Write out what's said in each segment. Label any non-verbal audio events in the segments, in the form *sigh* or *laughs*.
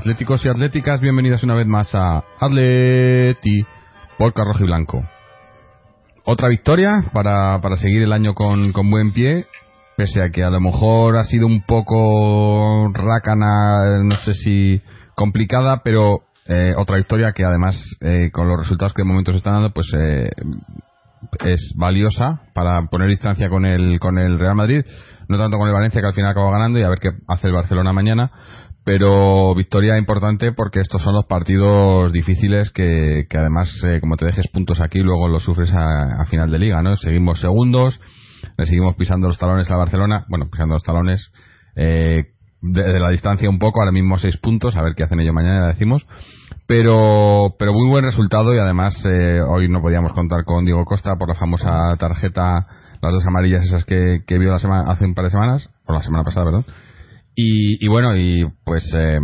atléticos y atléticas, bienvenidas una vez más a Atleti por Rojo y Blanco. Otra victoria para, para seguir el año con, con buen pie, pese a que a lo mejor ha sido un poco rácana, no sé si complicada, pero eh, otra victoria que además eh, con los resultados que de momento se están dando, pues eh, es valiosa para poner distancia con el, con el Real Madrid, no tanto con el Valencia que al final acaba ganando y a ver qué hace el Barcelona mañana, pero victoria importante porque estos son los partidos difíciles que, además eh, como te dejes puntos aquí luego los sufres a, final de liga, ¿no? Seguimos segundos, le seguimos pisando los talones a Barcelona, bueno, pisando los talones eh, de, de la distancia un poco, ahora mismo seis puntos, a ver qué hacen ellos mañana, decimos. Pero, pero muy buen resultado y además eh, hoy no podíamos contar con Diego Costa por la famosa tarjeta, las dos amarillas esas que, que vio la semana, hace un par de semanas, o la semana pasada, perdón. Y, y bueno, y pues eh,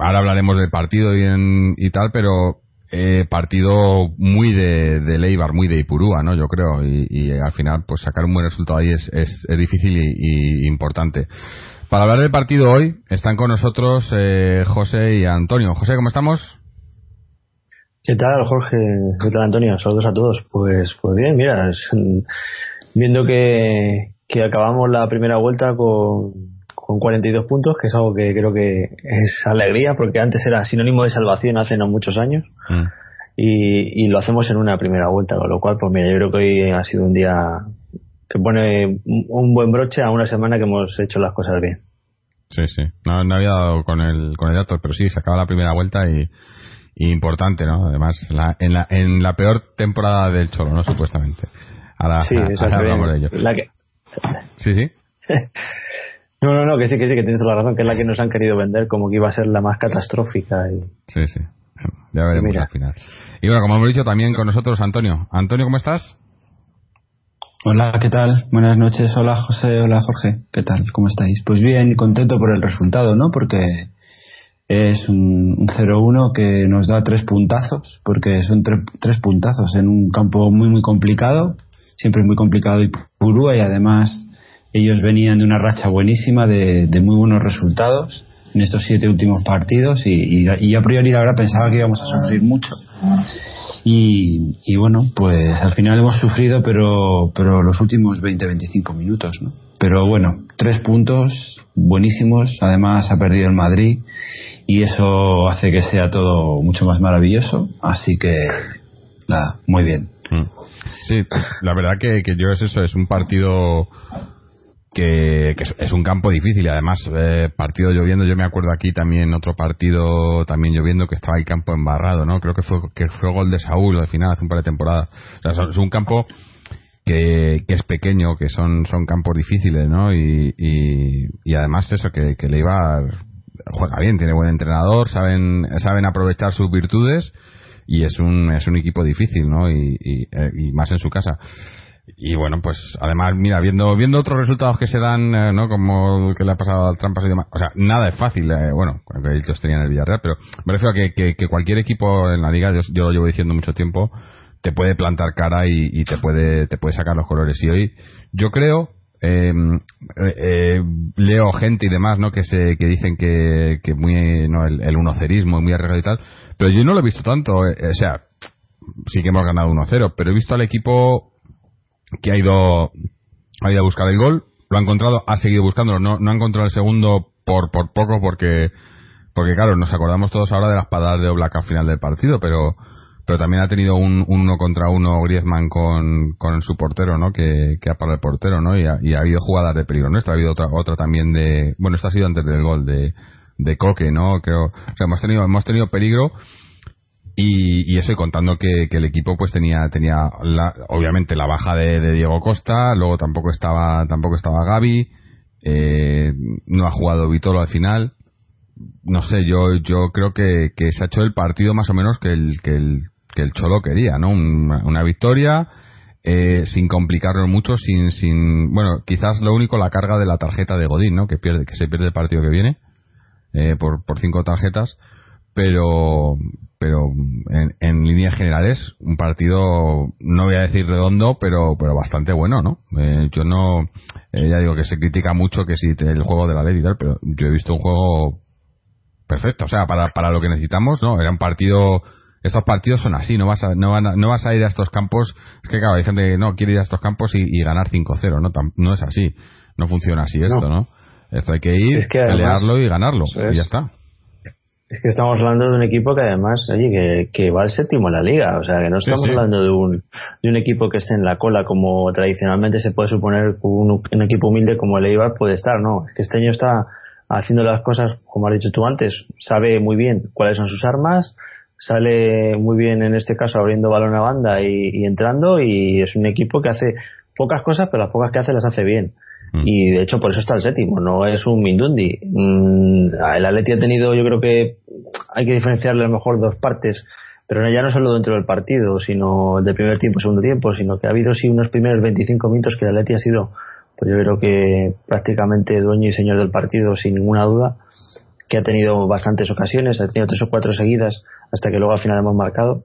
ahora hablaremos del partido y, en- y tal, pero eh, partido muy de, de Leibar, muy de Ipurúa, ¿no? Yo creo. Y, al final, pues sacar un buen resultado ahí es, es, es difícil y, importante. Para hablar del partido hoy, están con nosotros eh, José y Antonio. José, ¿cómo estamos? ¿Qué tal, Jorge? ¿Qué tal, Antonio? Saludos a todos. Pues, pues bien, mira, es, viendo que, que acabamos la primera vuelta con, con 42 puntos, que es algo que creo que es alegría, porque antes era sinónimo de salvación hace no muchos años, Mm. y, y lo hacemos en una primera vuelta, con lo cual, pues mira, yo creo que hoy ha sido un día que pone un- buen broche a una semana que hemos hecho las cosas bien. Sí, sí. No, no había dado con el, con el dato, pero sí, se acaba la primera vuelta y, y importante, ¿no? Además, la, en, la, en la peor temporada del Cholo, ¿no? Supuestamente. Ahora, Sí, esa ahora hablamos de ello. la que, Sí, sí. *laughs* no, no, no, que sí, que sí, que tienes la razón, que es la que nos han querido vender como que iba a ser la más catastrófica. Y, Sí, sí. Ya veremos Mira. al final. Y bueno, como hemos dicho, también con nosotros Antonio. Antonio, ¿cómo estás? Hola, ¿qué tal? Buenas noches. Hola, José. Hola, Jorge. ¿Qué tal? ¿Cómo estáis? Pues bien, contento por el resultado, ¿no? Porque es un, un 0-1 que nos da tres puntazos, porque son tre- tres puntazos en un campo muy, muy complicado, siempre muy complicado y Purúa, y además ellos venían de una racha buenísima de, de muy buenos resultados en estos siete últimos partidos y, y, y a priori verdad pensaba que íbamos a sufrir mucho y, y bueno, pues al final hemos sufrido, pero, pero los últimos 20-25 minutos, ¿no? Pero bueno, tres puntos buenísimos. Además, ha perdido el Madrid y eso hace que sea todo mucho más maravilloso. Así que, nada, muy bien. Mm. Sí, la verdad que, que yo es eso, es un partido que, que es, un campo difícil y además eh, partido lloviendo, yo me acuerdo aquí también otro partido también lloviendo que estaba el campo embarrado, ¿no? Creo que fue que fue gol de Saúl al final hace un par de temporadas. Es un campo que, que es pequeño, que son, son campos difíciles, ¿no? Y, y, y además eso, que, que Leibar juega bien, tiene buen entrenador, saben, saben aprovechar sus virtudes y es un, es un equipo difícil, ¿no? Eh, y más en su casa. Y bueno, pues además, mira, viendo viendo otros resultados que se dan, eh, ¿no? Como el que le ha pasado al Trampas y demás. O sea, nada es fácil, eh, bueno, aunque ellos tenían el Villarreal, pero me refiero a que, que, que cualquier equipo en la liga, yo, yo lo llevo diciendo mucho tiempo, te puede plantar cara y, y te puede te puede sacar los colores. Y hoy, yo creo, eh, eh, leo gente y demás, ¿no? Que se que dicen que, que muy, no, el, el unocerismo, muy arriesgado y tal, pero yo no lo he visto tanto, eh, o sea, sí que hemos ganado 1-0, pero he visto al equipo que ha ido, ha ido a buscar el gol, lo ha encontrado, ha seguido buscándolo, no, no ha encontrado el segundo por, por poco porque, porque claro, nos acordamos todos ahora de las patadas de Oblak al final del partido, pero, pero también ha tenido un, un uno contra uno Griezmann con, con su portero, ¿no? Que, ha parado el portero, ¿no? Y ha, y ha habido jugadas de peligro nuestra, ha habido otra, otra también de, bueno, esta ha sido antes del gol de, de Coque, ¿no? Creo, o sea, hemos tenido, hemos tenido peligro y, y eso y contando que, que el equipo pues tenía tenía la- obviamente la baja de, de Diego Costa luego tampoco estaba tampoco estaba Gaby Eh, no ha jugado Vitolo al final. No sé, yo yo creo que, que se ha hecho el partido más o menos que el, que el, que el Cholo quería, ¿no? Una, una victoria eh, sin complicarlo mucho, sin, sin, bueno, quizás lo único la carga de la tarjeta de Godín, ¿no? Que pierde, que se pierde el partido que viene eh, por, por cinco tarjetas, pero, pero en, en líneas generales un partido, no voy a decir redondo, pero, pero bastante bueno, ¿no? Eh, yo no, eh, ya digo que se critica mucho que si te- el juego de la ley y tal, pero yo he visto un juego perfecto, o sea, para, para lo que necesitamos, ¿no? Era un partido, estos partidos son así, no vas a, no, van a- no vas a ir a estos campos, es que claro, hay gente que no quiere ir a estos campos y, y ganar 5-0, ¿no? Tam- no es así, no funciona así esto, ¿no? Esto hay que ir, Es que además- pelearlo y ganarlo, y ya está. Es que estamos hablando de un equipo que además, oye, que, que va al séptimo en la liga. O sea, que no estamos sí. hablando de un, de un equipo que esté en la cola como tradicionalmente se puede suponer un, un equipo humilde como el Eibar puede estar, ¿no? Es que este año está haciendo las cosas, como has dicho tú antes, sabe muy bien cuáles son sus armas, sale muy bien en este caso abriendo balón a banda y, y entrando y es un equipo que hace pocas cosas, pero las pocas que hace las hace bien. Mm. Y de hecho por eso está el séptimo, no es un Mindundi. Mm, el Atleti ha tenido, yo creo que hay que diferenciarle a lo mejor dos partes, pero ya no solo dentro del partido, sino del primer tiempo, segundo tiempo, sino que ha habido sí unos primeros 25 minutos que el Atleti ha sido, pues yo creo que prácticamente dueño y señor del partido sin ninguna duda, que ha tenido bastantes ocasiones, ha tenido tres o cuatro seguidas hasta que luego al final hemos marcado.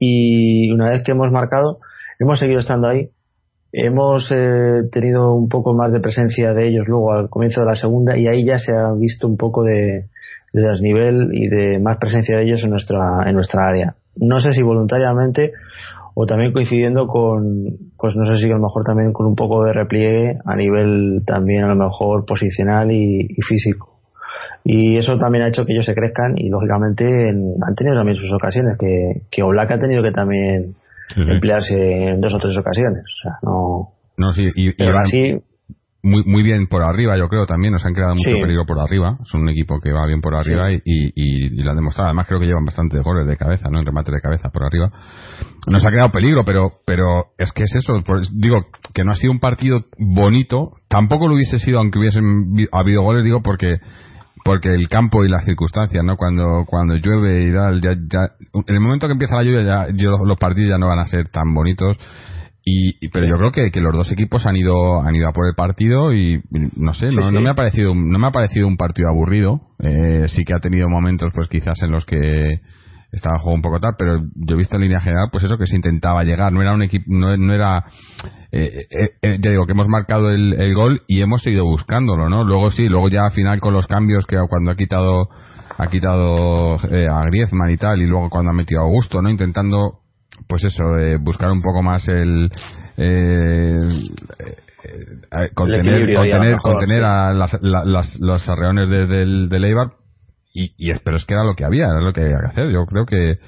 Y una vez que hemos marcado, hemos seguido estando ahí, hemos eh, tenido un poco más de presencia de ellos luego al comienzo de la segunda y ahí ya se ha visto un poco de, de desnivel y de más presencia de ellos en nuestra en nuestra área. No sé si voluntariamente o también coincidiendo con pues no sé si a lo mejor también con un poco de repliegue a nivel también a lo mejor posicional y físico y eso también ha hecho que ellos se crezcan y lógicamente en- han tenido también sus ocasiones que, que Oblak ha tenido que también Sí, emplearse en dos o tres ocasiones o sea no No, sí, y, pero así muy, muy bien por arriba, yo creo también. Nos han creado mucho Sí. peligro por arriba. Son un equipo que va bien por arriba y, y, y- y lo han demostrado. Además, creo que llevan bastantes goles de cabeza, ¿no? En remate de cabeza por arriba. Nos ha creado peligro, pero, pero es que es eso. Digo, que no ha sido un partido bonito. Tampoco lo hubiese sido aunque hubiesen habido goles, digo, porque porque el campo y las circunstancias, ¿no? Cuando cuando llueve y tal, ya, ya, en el momento que empieza la lluvia, ya, yo- los partidos ya no van a ser tan bonitos. Y, y- pero yo creo que, que los dos equipos han ido han ido a por el partido y no sé no, Sí, no me ha parecido no me ha parecido un partido aburrido eh, sí que ha tenido momentos pues quizás en los que estaba el juego un poco tal pero yo he visto en línea general pues eso que se intentaba llegar. No era un equipo no, no era eh, eh, eh, ya digo que hemos marcado el, el gol y hemos seguido buscándolo no luego sí luego ya al final con los cambios que cuando ha quitado ha quitado eh, a Griezmann y tal y luego cuando ha metido a Augusto no intentando pues eso buscar un poco más el eh, contener, contener, contener a las, la- las- los arreones de- del, del Eibar y, y pero es que era lo que había era lo que había que hacer. Yo creo que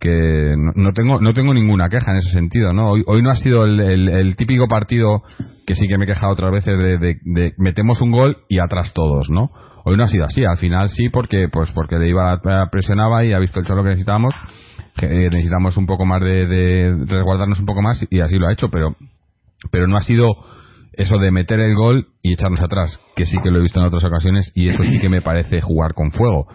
que no, no tengo no tengo ninguna queja en ese sentido no hoy, hoy no ha sido el, el- típico partido que sí que me he quejado otras veces de, de- de metemos un gol y atrás todos no hoy no ha sido así. Al final sí porque pues porque le iba presionaba y ha visto el cholo que necesitábamos que eh, necesitamos un poco más de, de resguardarnos un poco más y así lo ha hecho pero pero no ha sido eso de meter el gol y echarnos atrás, que sí que lo he visto en otras ocasiones y eso sí que me parece jugar con fuego.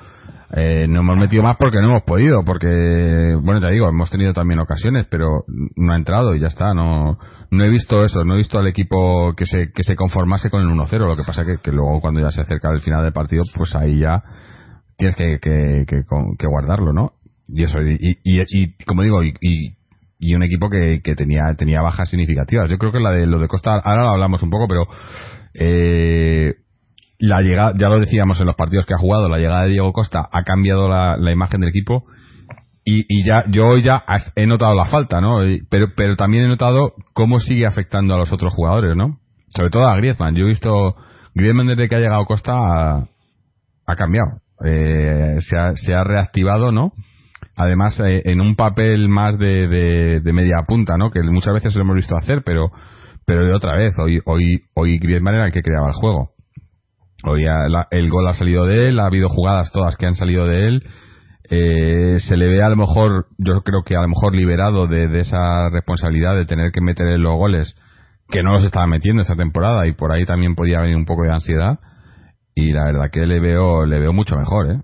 Eh, no hemos metido más porque no hemos podido, porque, bueno, te digo, hemos tenido también ocasiones, pero no ha entrado y ya está. No, no he visto eso, no he visto al equipo que se, que se conformase con el 1-0. Lo que pasa que, que luego cuando ya se acerca el final del partido, pues ahí ya tienes que, que, que, que guardarlo, ¿no? Y eso, y, y, y- como digo, y, y, un equipo que, que tenía tenía bajas significativas. Yo creo que la de lo de Costa, ahora lo hablamos un poco, pero eh, la llegada, ya lo decíamos en los partidos que ha jugado, la llegada de Diego Costa ha cambiado la, la imagen del equipo y, y ya yo ya he notado la falta, ¿no? Pero, pero también he notado cómo sigue afectando a los otros jugadores, ¿no? Sobre todo a Griezmann. Yo he visto Griezmann desde que ha llegado Costa ha, ha cambiado. Eh, se, ha, se ha reactivado, ¿no? Además, eh, en un papel más de, de, media punta, ¿no? Que muchas veces lo hemos visto hacer, pero pero de otra vez. Hoy hoy hoy Griezmann era el que creaba el juego. Hoy la- el gol ha salido de él, ha habido jugadas todas que han salido de él. Eh, se le ve a lo mejor, yo creo que a lo mejor liberado de, de esa responsabilidad de tener que meter los goles que no los estaba metiendo esta temporada y por ahí también podía venir un poco de ansiedad y la verdad que le veo le veo mucho mejor ¿eh?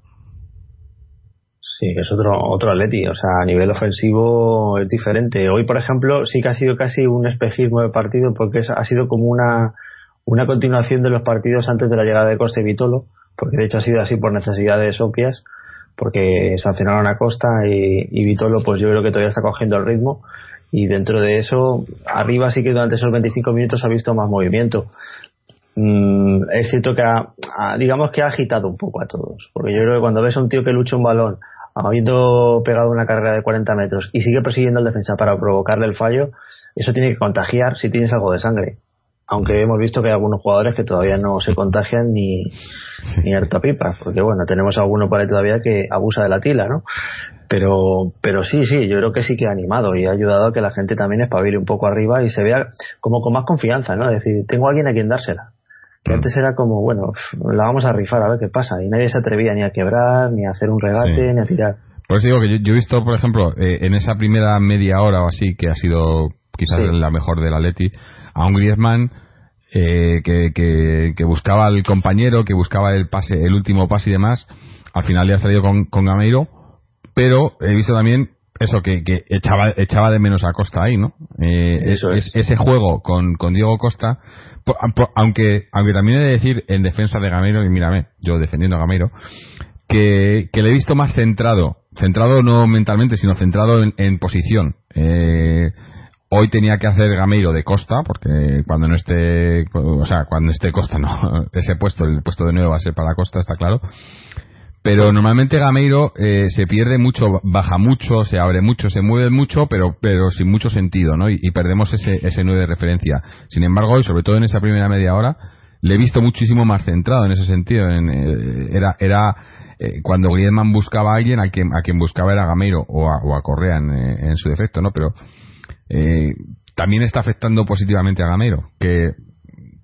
Sí, es otro otro Atleti, o sea, a nivel ofensivo es diferente. Hoy, por ejemplo, sí que ha sido casi un espejismo de partido porque ha sido como una una continuación de los partidos antes de la llegada de Costa y Vitolo, porque de hecho ha sido así por necesidades obvias, porque sancionaron a Costa y, y Vitolo, pues yo creo que todavía está cogiendo el ritmo y dentro de eso, arriba sí que durante esos 25 minutos ha visto más movimiento. Mm, es cierto que ha, digamos que ha agitado un poco a todos, porque yo creo que cuando ves a un tío que lucha un balón habiendo pegado una carrera de 40 metros y sigue persiguiendo al defensa para provocarle el fallo, eso tiene que contagiar si tienes algo de sangre. Aunque hemos visto que hay algunos jugadores que todavía no se contagian ni, ni harta pipa, porque bueno, tenemos alguno por ahí todavía que abusa de la tila, ¿no? Pero, pero sí, sí, yo creo que sí que ha animado y ha ayudado a que la gente también espabile un poco arriba y se vea como con más confianza, ¿no? Es decir, tengo a alguien a quien dársela. Que mm. antes era como, bueno, la vamos a rifar a ver qué pasa. Y nadie se atrevía ni a quebrar, ni a hacer un regate, ni a tirar. Por eso digo que yo, he visto, por ejemplo, eh, en esa primera media hora o así, que ha sido quizás la mejor del Atleti, a un Griezmann eh, que, que, buscaba al compañero, que buscaba el pase, el último pase y demás. Al final le ha salido con, con Gameiro, pero he visto también eso que, que echaba, echaba de menos a Costa ahí, ¿no? Eh, es, ese juego con, con Diego Costa, aunque, aunque también he de decir en defensa de Gameiro, y mírame, yo defendiendo a Gameiro, que, que le he visto más centrado, centrado no mentalmente, sino centrado en, en posición. Eh, hoy tenía que hacer Gameiro de Costa, porque cuando no esté, o sea, cuando esté Costa, no, *laughs* ese puesto, el puesto de nuevo va a ser para Costa, está claro pero normalmente Gameiro eh, se pierde mucho, baja mucho, se abre mucho, se mueve mucho, pero pero sin mucho sentido, ¿no? Y, perdemos ese, ese 9 de referencia. Sin embargo, y sobre todo en esa primera media hora, le he visto muchísimo más centrado en ese sentido. En, eh, era era eh, cuando Griezmann buscaba a alguien, a quien, a quien buscaba era Gameiro o a, o a Correa en, en, su defecto, ¿no? Pero también está afectando positivamente a Gameiro, que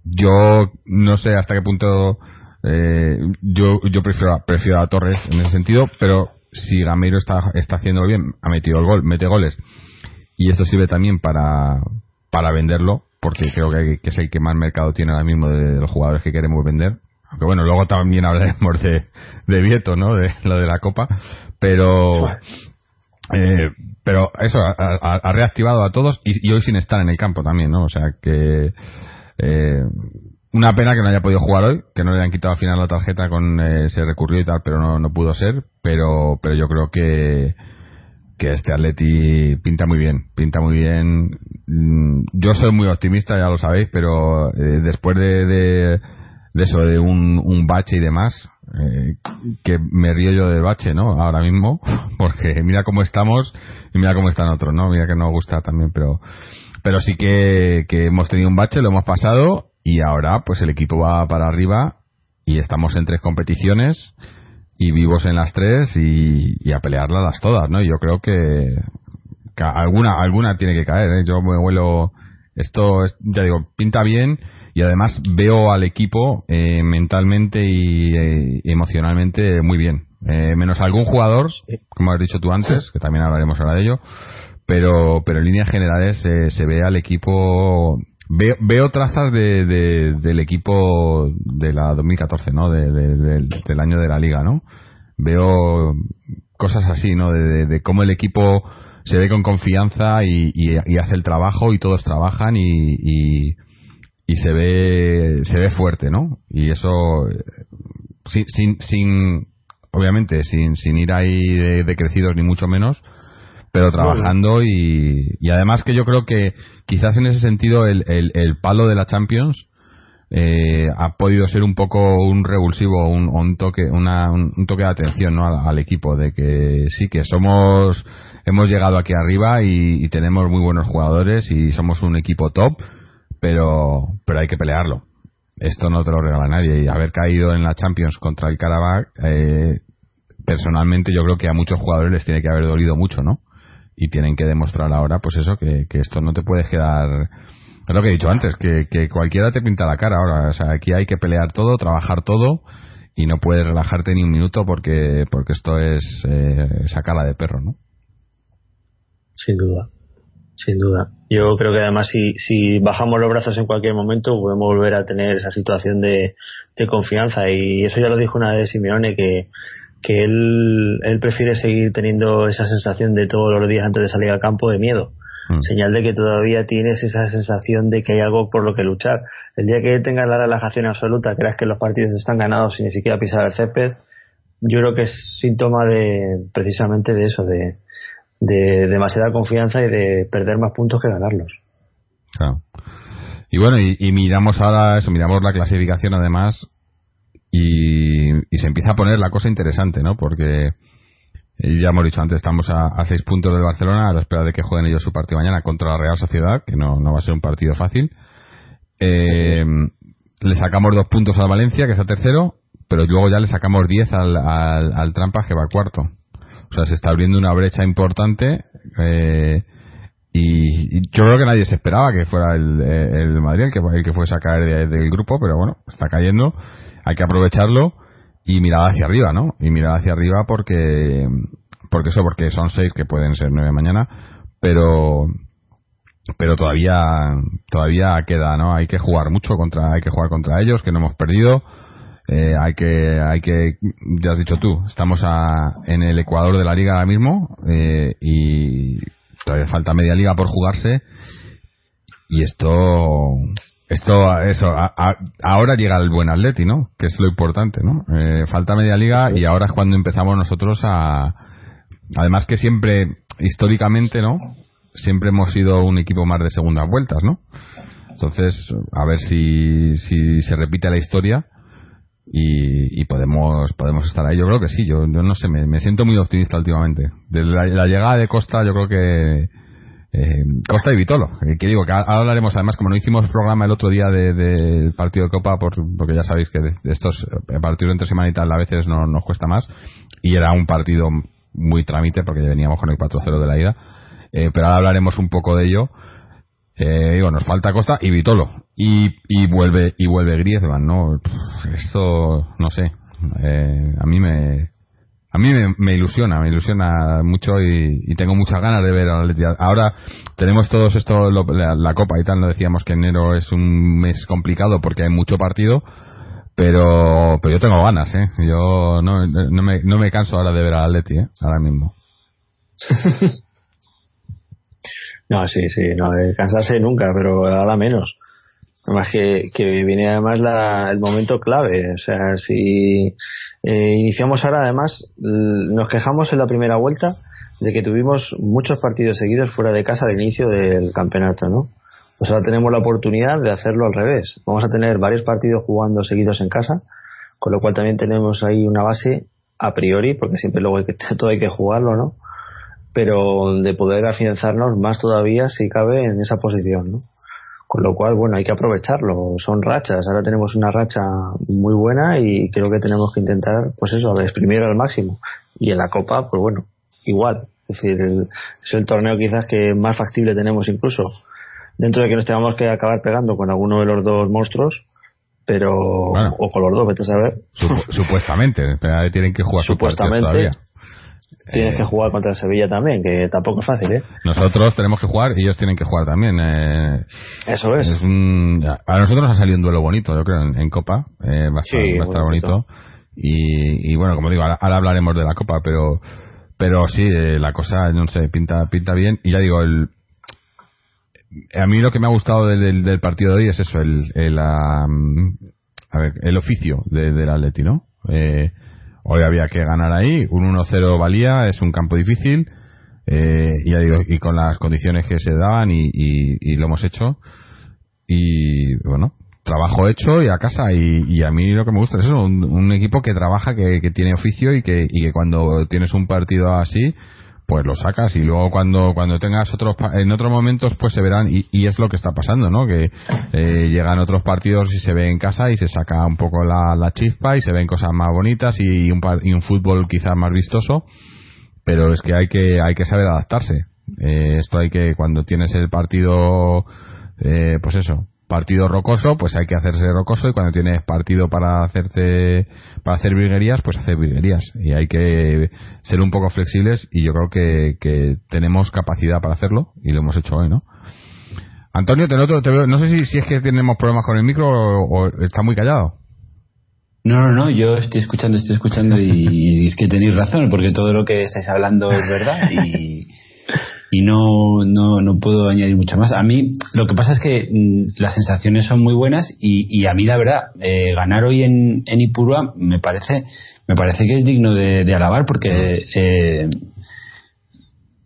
yo no sé hasta qué punto eh, yo yo prefiero, prefiero a Torres en ese sentido, pero si Gameiro está, está haciendo bien, ha metido el gol, mete goles, y esto sirve también para, para venderlo, porque creo que, es el que más mercado tiene ahora mismo de, los jugadores que queremos vender. Aunque bueno, luego también hablaremos de, de Vieto, ¿no? De lo de la Copa, pero. Eh, pero eso ha, reactivado a todos y, hoy sin estar en el campo también, ¿no? O sea que eh, una pena que no haya podido jugar hoy, que no le hayan quitado al final la tarjeta con eh, se recurrió y tal, pero no, no pudo ser. Pero, pero yo creo que, que este Atleti pinta muy bien, pinta muy bien. Mm, yo soy muy optimista, ya lo sabéis, pero eh, después de, de, eso, de un, un bache y demás, eh, que me río yo del bache, ¿no? Ahora mismo, *laughs* porque mira cómo estamos y mira cómo están otros, ¿no? Mira que nos gusta también, pero pero sí que, que hemos tenido un bache, lo hemos pasado y ahora pues el equipo va para arriba y estamos en tres competiciones y vivos en las tres y, a pelearlas las todas, ¿no? Yo creo que, alguna alguna tiene que caer, ¿eh? Yo me vuelo esto ya digo pinta bien y además veo al equipo eh, mentalmente y eh, emocionalmente muy bien eh, menos algún jugador como has dicho tú antes que también hablaremos ahora de ello pero pero en líneas generales se ve al equipo Veo, veo trazas de, del equipo de la 2014, ¿no? del, año de la liga, ¿no? Veo cosas así, ¿no? De, cómo el equipo se ve con confianza y, y, hace el trabajo y todos trabajan y, y, se ve se ve fuerte, ¿no? Y eso sin sin, sin obviamente sin, sin ir ahí de, crecidos ni mucho menos, pero trabajando y, y además que yo creo que quizás en ese sentido el, el, palo de la Champions eh, ha podido ser un poco un revulsivo un, un toque una, un, toque de atención ¿no? al, equipo de que sí que somos hemos llegado aquí arriba y, tenemos muy buenos jugadores y somos un equipo top pero pero hay que pelearlo. Esto no te lo regala nadie y haber caído en la Champions contra el Karabakh eh, personalmente yo creo que a muchos jugadores les tiene que haber dolido mucho no y tienen que demostrar ahora, pues eso, que, esto no te puede quedar. Es lo que he dicho antes, que, que cualquiera te pinta la cara ahora. O sea, aquí hay que pelear todo, trabajar todo y no puedes relajarte ni un minuto porque, porque esto es eh, esa cara de perro, ¿no? Sin duda. sin duda. Yo creo que además si, si bajamos los brazos en cualquier momento podemos volver a tener esa situación de, de confianza y eso ya lo dijo una vez Simeone que, que él, él prefiere seguir teniendo esa sensación de todos los días antes de salir al campo de miedo. Mm. Señal de que todavía tienes esa sensación de que hay algo por lo que luchar. El día que tengas la relajación absoluta, creas que los partidos están ganados sin ni siquiera pisar el césped, yo creo que es síntoma de precisamente de eso, de, de demasiada confianza y de perder más puntos que ganarlos. Claro. Y bueno, y, y miramos ahora eso, miramos la clasificación además y, y se empieza a poner la cosa interesante, ¿no? Porque eh, ya hemos dicho antes, estamos a, a seis puntos del Barcelona a la espera de que jueguen ellos su partido mañana contra la Real Sociedad, que no, no va a ser un partido fácil. Eh, le sacamos dos puntos al Valencia, que está tercero, pero luego ya le sacamos diez al, al, al Trampas, que va cuarto. O sea, se está abriendo una brecha importante. Eh, y, y yo creo que nadie se esperaba que fuera el, el Madrid el que, el que fuese a caer de- del grupo, pero bueno, está cayendo. Hay que aprovecharlo y mirar hacia arriba, ¿no? Y mirar hacia arriba porque, porque eso, porque son seis que pueden ser nueve mañana, pero, pero todavía, todavía queda, ¿no? Hay que jugar mucho contra, hay que jugar contra ellos, que no hemos perdido. Eh, hay que, hay que, ya has dicho tú, estamos a, en el ecuador de la liga ahora mismo eh, y todavía falta media liga por jugarse y esto, esto, eso, a- a- ahora llega el buen Atleti, ¿no? Que es lo importante, ¿no? Eh, falta media liga y ahora es cuando empezamos nosotros a, además que siempre, históricamente, ¿no? Siempre hemos sido un equipo más de segundas vueltas, ¿no? Entonces, a ver si, si se repite la historia y, y podemos podemos estar ahí. Yo creo que sí, yo, yo no sé, me, me siento muy optimista últimamente. De la, la llegada de Costa, yo creo que eh, Costa y Vitolo, eh, que digo que ahora hablaremos además, como no hicimos programa el otro día del de, partido de Copa, por, porque ya sabéis que de, estos eh, partidos entre semana y tal a veces no, nos cuesta más, y era un partido muy trámite porque ya veníamos con el 4-0 de la ida, eh, pero ahora hablaremos un poco de ello. Digo, nos falta Costa y Vitolo. Y, y vuelve y vuelve Griezmann, ¿no? Esto, no sé. A mí me a mí me, me ilusiona, me ilusiona mucho y, tengo muchas ganas de ver al Atleti. Ahora tenemos todos esto, lo- la, Copa y tal, no decíamos que enero es un mes complicado porque hay mucho partido, pero pero yo tengo ganas, ¿eh? Yo no, no, me, no me canso ahora de ver al Atleti, ¿eh? Ahora mismo. *laughs* No, sí, sí, no, de cansarse nunca, pero ahora menos. Además que, que viene además la, el momento clave. O sea, si eh, iniciamos ahora, además, nos quejamos en la primera vuelta de que tuvimos muchos partidos seguidos fuera de casa al inicio del campeonato, ¿no? Pues ahora tenemos la oportunidad de hacerlo al revés. Vamos a tener varios partidos jugando seguidos en casa, con lo cual también tenemos ahí una base a priori, porque siempre luego hay que, *laughs* todo hay que jugarlo, ¿no? pero de poder afianzarnos más todavía si cabe en esa posición, ¿no? Con lo cual, bueno, hay que aprovecharlo. Son rachas. Ahora tenemos una racha muy buena y creo que tenemos que intentar, pues eso, exprimir al máximo. Y en la Copa, pues bueno, igual. Es decir, el- es el torneo quizás que más factible tenemos incluso. Dentro de que nos tengamos que acabar pegando con alguno de los dos monstruos, pero. Bueno. o con los dos, vete a saber. Supu- supuestamente, tienen que jugar Supuestamente. todavía. Tienes Eh, que jugar contra el Sevilla también, que tampoco es fácil, ¿eh? Nosotros tenemos que jugar y ellos tienen que jugar también. Eh, Eso es. es un- a nosotros nos ha salido un duelo bonito, yo creo, en, en Copa. Eh, va a estar, Sí, va a estar bonito. bonito. Y, y bueno, como digo, ahora, ahora hablaremos de la Copa, pero pero sí, eh, la cosa, no sé, pinta pinta bien. Y ya digo, el a mí lo que me ha gustado del, del- del partido de hoy es eso, el, el, am, a ver, el oficio de- del Atleti, ¿no? Eh, hoy había que ganar ahí, un 1-0 valía, es un campo difícil, eh, y, ya digo, y con las condiciones que se daban y, y- y lo hemos hecho. Y bueno, trabajo hecho y a casa. Y, y a mí lo que me gusta es eso, un, un equipo que trabaja, que, que tiene oficio y que, y que cuando tienes un partido así, pues lo sacas y luego cuando cuando tengas otros en otros momentos pues se verán y, es lo que está pasando no que eh, llegan otros partidos y se ve en casa y se saca un poco la, la chispa y se ven cosas más bonitas y un y un fútbol quizás más vistoso pero es que hay que hay que saber adaptarse. Eh, esto hay que cuando tienes el partido eh, pues eso partido rocoso, pues hay que hacerse rocoso y cuando tienes partido para hacerte para hacer virguerías, pues hacer virguerías y hay que ser un poco flexibles y yo creo que, que tenemos capacidad para hacerlo y lo hemos hecho hoy, ¿no? Antonio, te noto, te veo, no sé si, si es que tenemos problemas con el micro o, está muy callado. No, no, no, yo estoy escuchando, estoy escuchando y es que tenéis razón, porque todo lo que estáis hablando es verdad y, y no, no, no puedo añadir mucho más. A mí lo que pasa es que mm, las sensaciones son muy buenas y, y a mí la verdad, eh, ganar hoy en, en Ipurua me parece, me parece que es digno de, alabar porque eh,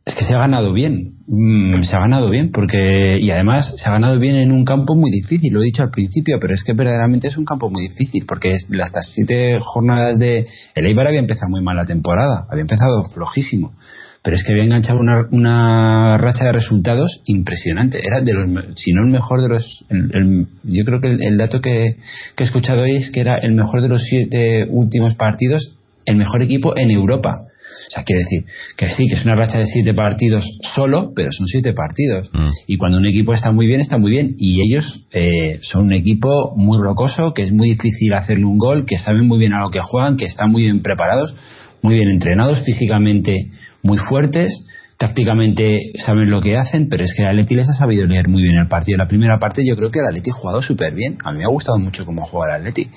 es que se ha ganado bien, mm, se ha ganado bien porque y además se ha ganado bien en un campo muy difícil, lo he dicho al principio, pero es que verdaderamente es un campo muy difícil porque las siete jornadas de el Eibar había empezado muy mal la temporada, había empezado flojísimo, pero es que había enganchado una, una racha de resultados impresionante, era de los, si no el mejor de los, el- el- yo creo que el, el dato que, que he escuchado hoy es que era el mejor de los siete últimos partidos, el mejor equipo en Europa. O sea, quiere decir que sí, que es una racha de siete partidos solo, pero son siete partidos. Mm. Y cuando un equipo está muy bien, está muy bien. Y ellos eh, son un equipo muy rocoso, que es muy difícil hacerle un gol, que saben muy bien a lo que juegan, que están muy bien preparados, muy bien entrenados, físicamente muy fuertes, tácticamente saben lo que hacen, pero es que el Atleti les ha sabido leer muy bien el partido. La primera parte yo creo que el Atleti ha jugado súper bien. A mí me ha gustado mucho cómo juega el Atleti.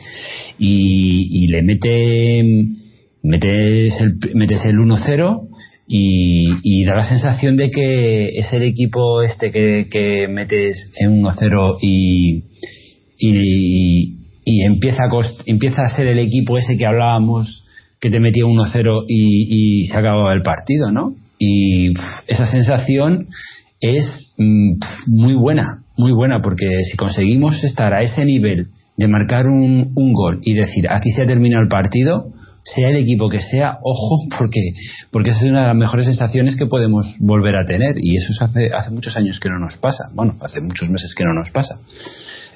Y, le mete metes el, metes el 1-0 y, da la sensación de que es el equipo este que, que metes en 1-0 y, y, empieza, a empieza a ser el equipo ese que hablábamos que te metía 1-0 y, y se acababa el partido, ¿no? Y esa sensación es mm, muy buena, muy buena, porque si conseguimos estar a ese nivel de marcar un, un gol y decir aquí se ha terminado el partido, sea el equipo que sea, ojo, *laughs* porque, porque esa es una de las mejores sensaciones que podemos volver a tener y eso es hace, hace muchos años que no nos pasa, bueno, hace muchos meses que no nos pasa.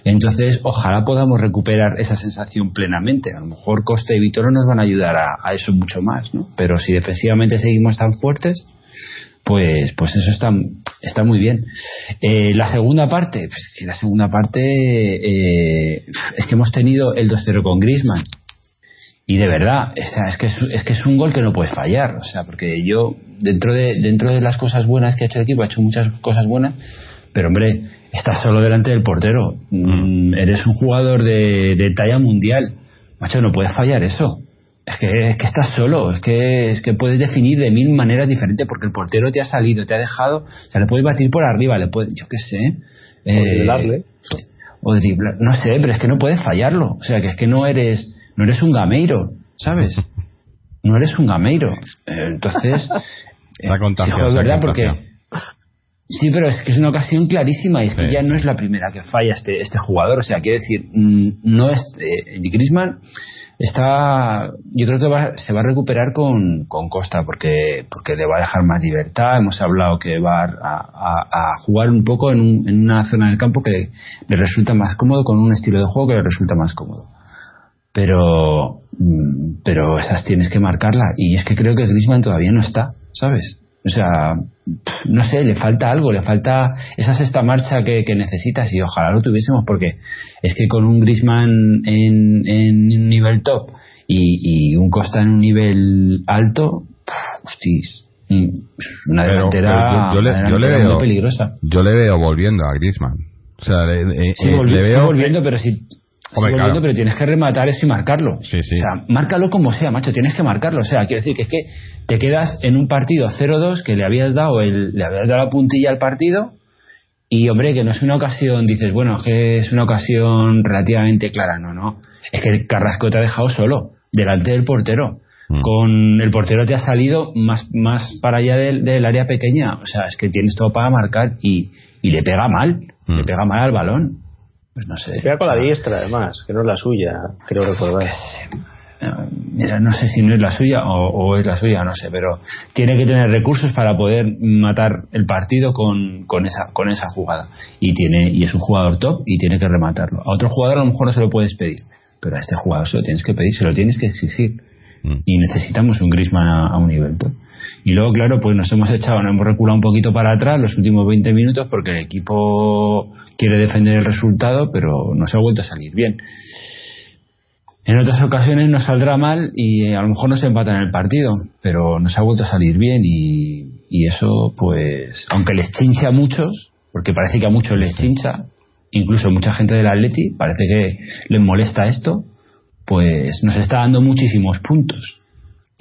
Entonces, ojalá podamos recuperar esa sensación plenamente. A lo mejor Costa y Vitoro nos van a ayudar a, a eso mucho más, ¿no? Pero si defensivamente seguimos tan fuertes, pues, pues eso está, está muy bien. Eh, la segunda parte, pues la segunda parte eh, es que hemos tenido el 2-0 con Griezmann. Y de verdad, sea, es, que es, es que es un gol que no puedes fallar. O sea, porque yo, dentro de, dentro de las cosas buenas que ha hecho el equipo, ha hecho muchas cosas buenas, pero hombre, estás solo delante del portero. Mm, eres un jugador de, de talla mundial. Macho, no puedes fallar eso. Es que, es que estás solo, es que, es que puedes definir de mil maneras diferentes porque el portero te ha salido, te ha dejado, o sea, le puedes batir por arriba, le puedes, yo qué sé. eh, driblarle. o driblar, no sé, pero es que no puedes fallarlo. O sea, que es que no eres, no eres un gameiro, ¿sabes? No eres un gameiro. Eh, Entonces, *laughs* Se ha eh, contagiado, hijo, es se ha verdad, porque. Sí, pero es que es una ocasión clarísima y es que Sí. ya no es la primera que falla este, este jugador. O sea, quiere decir, mm, no es. Eh, Griezmann está. Yo creo que va, se va a recuperar con, con Costa porque, porque le va a dejar más libertad. Hemos hablado que va a, a- a jugar un poco en, un- en una zona del campo que le resulta más cómodo, con un estilo de juego que le resulta más cómodo. Pero. mm, Pero esas tienes que marcarla. Y es que creo que Griezmann todavía no está, ¿sabes? O sea, no sé, le falta algo, le falta esa sexta marcha que, que necesitas y ojalá lo tuviésemos porque es que con un Grisman en, en un nivel top y, y un Costa en un nivel alto, hostis, mm, una delantera, pero yo- yo le- una yo le delantera veo- muy peligrosa. Yo le veo volviendo a Griezmann. O sea, le, eh, Sí, eh, volvi- le veo. volviendo, pero si sí, Hombre, volviendo, claro. pero tienes que rematar eso y marcarlo. Sí, sí. O sea, márcalo como sea, macho, tienes que marcarlo. O sea, quiero decir que es que te quedas en un partido 0-2 que le habías dado el, le habías dado la puntilla al partido y hombre, que no es una ocasión, dices, bueno, es que es una ocasión relativamente clara, no, no. Es que Carrasco te ha dejado solo, delante del portero. Mm. Con el portero te ha salido más, más para allá del, del área pequeña. O sea, es que tienes todo para marcar y, y le pega mal, Mm. le pega mal al balón. Pues no sé. Pega con la diestra, además, que no es la suya, creo recordar. Mira, no sé si no es la suya o, o es la suya, no sé, pero tiene que tener recursos para poder matar el partido con, con esa con esa jugada y tiene y es un jugador top y tiene que rematarlo. A otro jugador a lo mejor no se lo puedes pedir, pero a este jugador se lo tienes que pedir, se lo tienes que exigir. Mm. y necesitamos un Griezmann a, a un nivel top. Y luego, claro, pues nos hemos echado, nos hemos reculado un poquito para atrás los últimos 20 minutos porque el equipo quiere defender el resultado, pero no se ha vuelto a salir bien. En otras ocasiones nos saldrá mal y a lo mejor nos empatan el partido, pero nos ha vuelto a salir bien y, y eso, pues, aunque les chincha a muchos, porque parece que a muchos les chincha, incluso mucha gente del Atleti, parece que les molesta esto, pues nos está dando muchísimos puntos.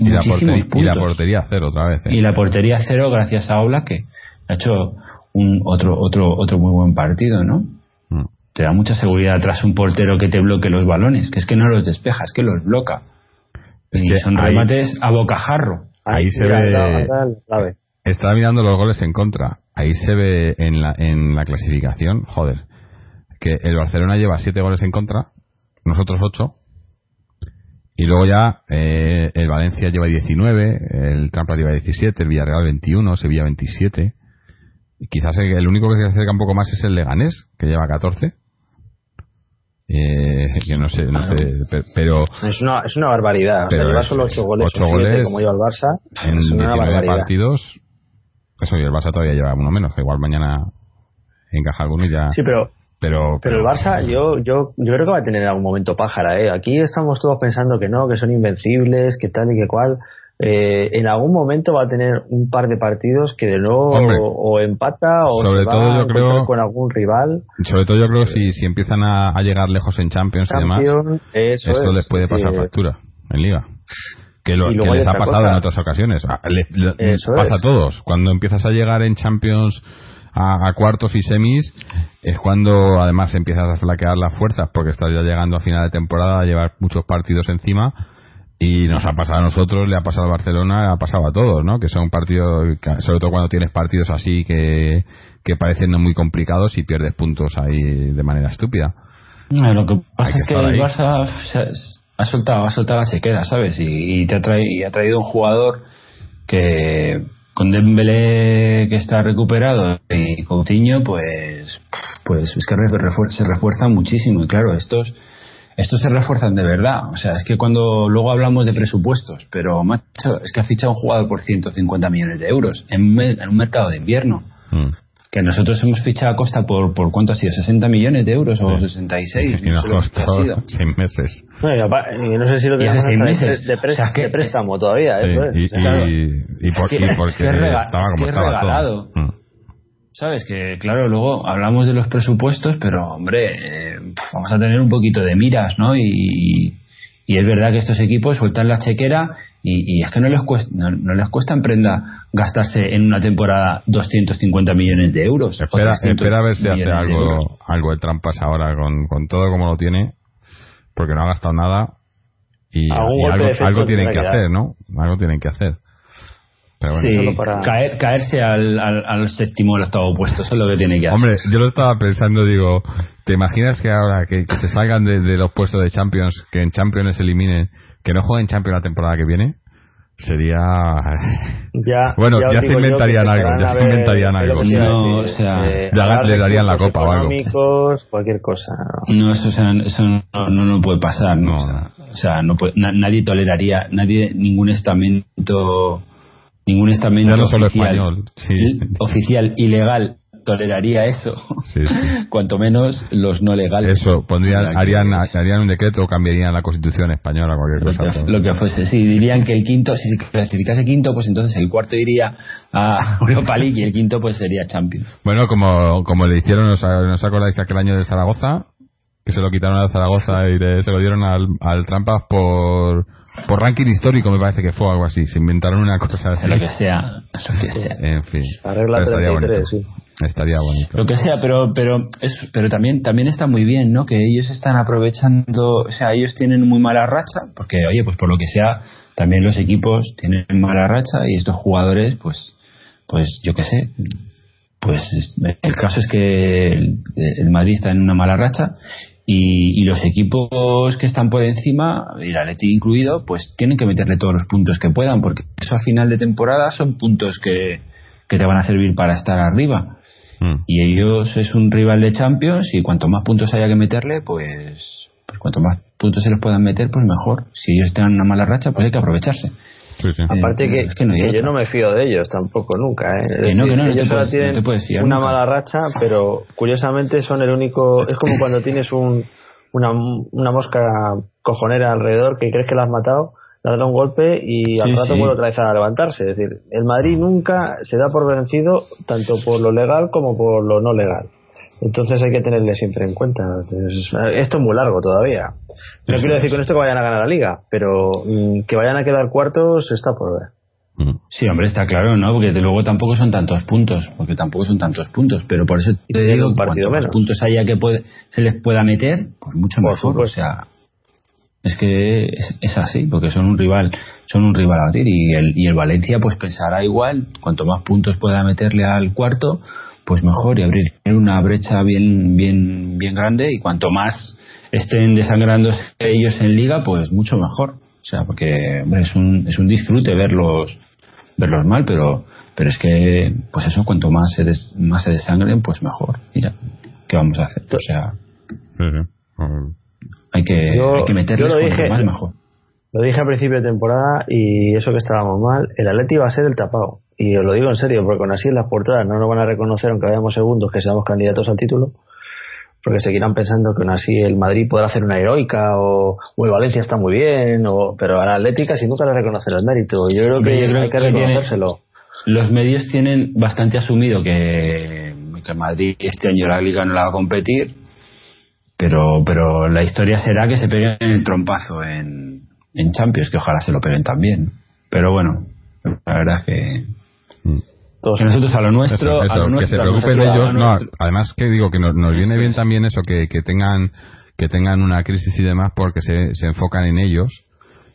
Y la, Muchísimos portería, y la portería cero otra vez. ¿eh? Y la portería cero gracias a Ola que ha hecho un otro otro otro muy buen partido, ¿no? Mm. Te da mucha seguridad tras un portero que te bloque los balones, que es que no los despeja, es que los bloca. Es y que son ahí- remates a bocajarro. Ahí se mira, ve- clave. Estaba mirando los goles en contra. Ahí se ve en la, en la clasificación, joder, que el Barcelona lleva 7 goles en contra, nosotros 8. Y luego ya eh, el Valencia lleva 19, el Trampa lleva 17, el Villarreal 21, Sevilla 27. Y quizás el, el único que se acerca un poco más es el Leganés, que lleva 14. Eh, que no sé, no sé, pe- pero Es una, es una barbaridad. O sea, Pero lleva solo 8 goles, ocho o siete, goles como lleva el Barça. en es una 19 barbaridad. partidos, eso y el Barça todavía lleva uno menos, que igual mañana encaja alguno y ya. Sí, pero pero, Pero el Barça, yo, yo, yo creo que va a tener algún momento pájara, ¿eh? Aquí estamos todos pensando que no, que son invencibles, que tal y que cual. Eh, en algún momento va a tener un par de partidos que de nuevo Hombre, o empata o sobre se va todo a yo encontrar creo- con algún rival. sobre todo yo creo que si, si empiezan a, a llegar lejos en Champions y demás, eso esto es, les puede pasar decir, factura en Liga. Que, lo, que les ha pasado cosa. en otras ocasiones. A- Eso pasa es. a todos. Cuando empiezas a llegar en Champions a, a cuartos y semis, es cuando además empiezas a flaquear las fuerzas, porque estás ya llegando a final de temporada a llevar muchos partidos encima. Y nos ha pasado a nosotros, le ha pasado a Barcelona, le ha pasado a todos, ¿no? Que son partidos, sobre todo cuando tienes partidos así que, que parecen no muy complicados y pierdes puntos ahí de manera estúpida. No, lo que pasa es que el. Barça ha soltado, ha soltado la chequera, ¿sabes? Y, y te ha, traído, y ha traído un jugador que con Dembélé que está recuperado y Coutinho, pues, pues es que se refuerzan muchísimo. Y claro, estos, estos se refuerzan de verdad. O sea, es que cuando luego hablamos de presupuestos, pero macho, es que ha fichado un jugador por 150 millones de euros en, en un mercado de invierno. Mm. Que nosotros hemos fichado a Costa por, por ¿cuánto ha sido? ¿60 millones de euros o 66? Y No nos sé que ha costó sido. seis meses. No, y no sé si lo tenemos de, de pre- O sea, es que- de préstamo todavía. Sí, eso es. y, Claro. y, y por- Es que- y es porque rega- estaba es como es estaba regalado. todo. Mm. ¿Sabes? Que claro, luego hablamos de los presupuestos, pero hombre, eh, vamos a tener un poquito de miras, ¿no? Y, y es verdad que estos equipos sueltan la chequera y, y es que no les, cuesta, no, no les cuesta en prenda gastarse en una temporada 250 millones de euros. Espera, 300 espera a ver si hace millones de algo, algo de trampas ahora con, con todo como lo tiene, porque no ha gastado nada y, y algo, algo tienen que hacer, ¿no? Algo tienen que hacer. Pero bueno. Sí, solo para- caer, caerse al, al, al séptimo o al octavo puesto, eso es lo que tiene que hacer. Hombre, yo lo estaba pensando, digo, ¿te imaginas que ahora que, que se salgan de, de los puestos de Champions, que en Champions se eliminen, que no jueguen Champions la temporada que viene? Sería... *laughs* Ya, Bueno, ya se inventarían que algo, ya se inventarían algo. No, o sea, eh, ya le darían la copa o algo. cualquier cosa. ¿no? No, eso, o sea, eso no, no, no puede pasar. ¿no? No. O sea, o sea, no puede- na- nadie toleraría, nadie, ningún estamento, ningún estamento no oficial, español, sí. i- oficial ilegal toleraría eso. Sí, sí. *laughs* Cuanto menos los no legales. Eso, pondrían, harían, harían un decreto o cambiarían la constitución española, cualquier lo cosa. que, lo que fuese, sí, dirían que el quinto, si se clasificase quinto, pues entonces el cuarto iría a *laughs* Europa League y el quinto pues sería Champions. Bueno, como, como le hicieron, ¿os, ¿os acordáis aquel año de Zaragoza? Que se lo quitaron a Zaragoza y le- se lo dieron al, al Trampas por, por ranking histórico, me parece que fue algo así. Se inventaron una cosa así. Lo que sea, lo que sea. En fin. La regla Pero estaría 33, bonito. sí. Estaría bonito. Lo que sea, pero pero es, pero también también está muy bien, ¿no? Que ellos están aprovechando, o sea, ellos tienen muy mala racha, porque oye, pues por lo que sea, también los equipos tienen mala racha y estos jugadores, pues pues yo qué sé, pues el caso es que el, el Madrid está en una mala racha y, y los equipos que están por encima, el Atleti incluido, pues tienen que meterle todos los puntos que puedan, porque eso a final de temporada son puntos que, que te van a servir para estar arriba. Mm. Y ellos es un rival de Champions y cuanto más puntos haya que meterle, pues, pues cuanto más puntos se les puedan meter, pues mejor. Si ellos tengan una mala racha, pues hay que aprovecharse. Sí, sí. Aparte Eh, que, es que no hay que yo no me fío de ellos tampoco nunca. ¿eh? Que no, que no, no ellos te ahora puedes- tienen no te puedes fiar una nunca. mala racha, pero curiosamente son el único. Es como cuando tienes un, una, una mosca cojonera alrededor que crees que la has matado, le das un golpe y al Sí, rato sí. vuelve otra vez a levantarse. Es decir, el Madrid nunca se da por vencido tanto por lo legal como por lo no legal. Entonces hay que tenerle siempre en cuenta. Entonces, esto es muy largo todavía. No quiero decir con esto que vayan a ganar la liga, pero mm, que vayan a quedar cuartos está por ver. Mm. Sí, hombre, está claro, ¿no? Porque de luego tampoco son tantos puntos, porque tampoco son tantos puntos, pero por eso te digo un que partido cuanto más puntos haya que puede, se les pueda meter, pues mucho Por mejor, supuesto. o sea, es que es, es así, porque son un rival, son un rival a batir y el, y el Valencia pues pensará igual, cuanto más puntos pueda meterle al cuarto, pues mejor y abrir una brecha bien, bien, bien grande y cuanto más estén desangrándose ellos en liga, pues mucho mejor. O sea, porque hombre, es un, es un disfrute verlos, verlos mal, pero, pero es que, pues eso, cuanto más se, des- más se desangren, pues mejor. Mira, ¿qué vamos a hacer? O sea, hay que, Yo- hay que meterles yo lo cuanto dije- más mejor. Lo dije a principio de temporada y eso que estábamos mal, el Atleti va a ser el tapado. Y os lo digo en serio, porque con así en las portadas no nos van a reconocer, aunque vayamos segundos, que seamos candidatos al título, porque seguirán pensando que aún así el Madrid podrá hacer una heroica o, o el Valencia está muy bien, o, pero a la Atlética sin nunca le reconocer el mérito. Yo creo que yo creo hay que que tiene- reconocérselo. Los medios tienen bastante asumido que, que Madrid este año la liga no la va a competir, pero, pero la historia será que se peguen el trompazo en, en Champions, que ojalá se lo peguen también. Pero bueno, la verdad es que. Todos- que nosotros a lo nuestro, Eso, eso, a lo que se preocupen ellos. No, además que digo que nos, nos viene bien también eso, que, que tengan que tengan una crisis y demás porque se, se enfocan en ellos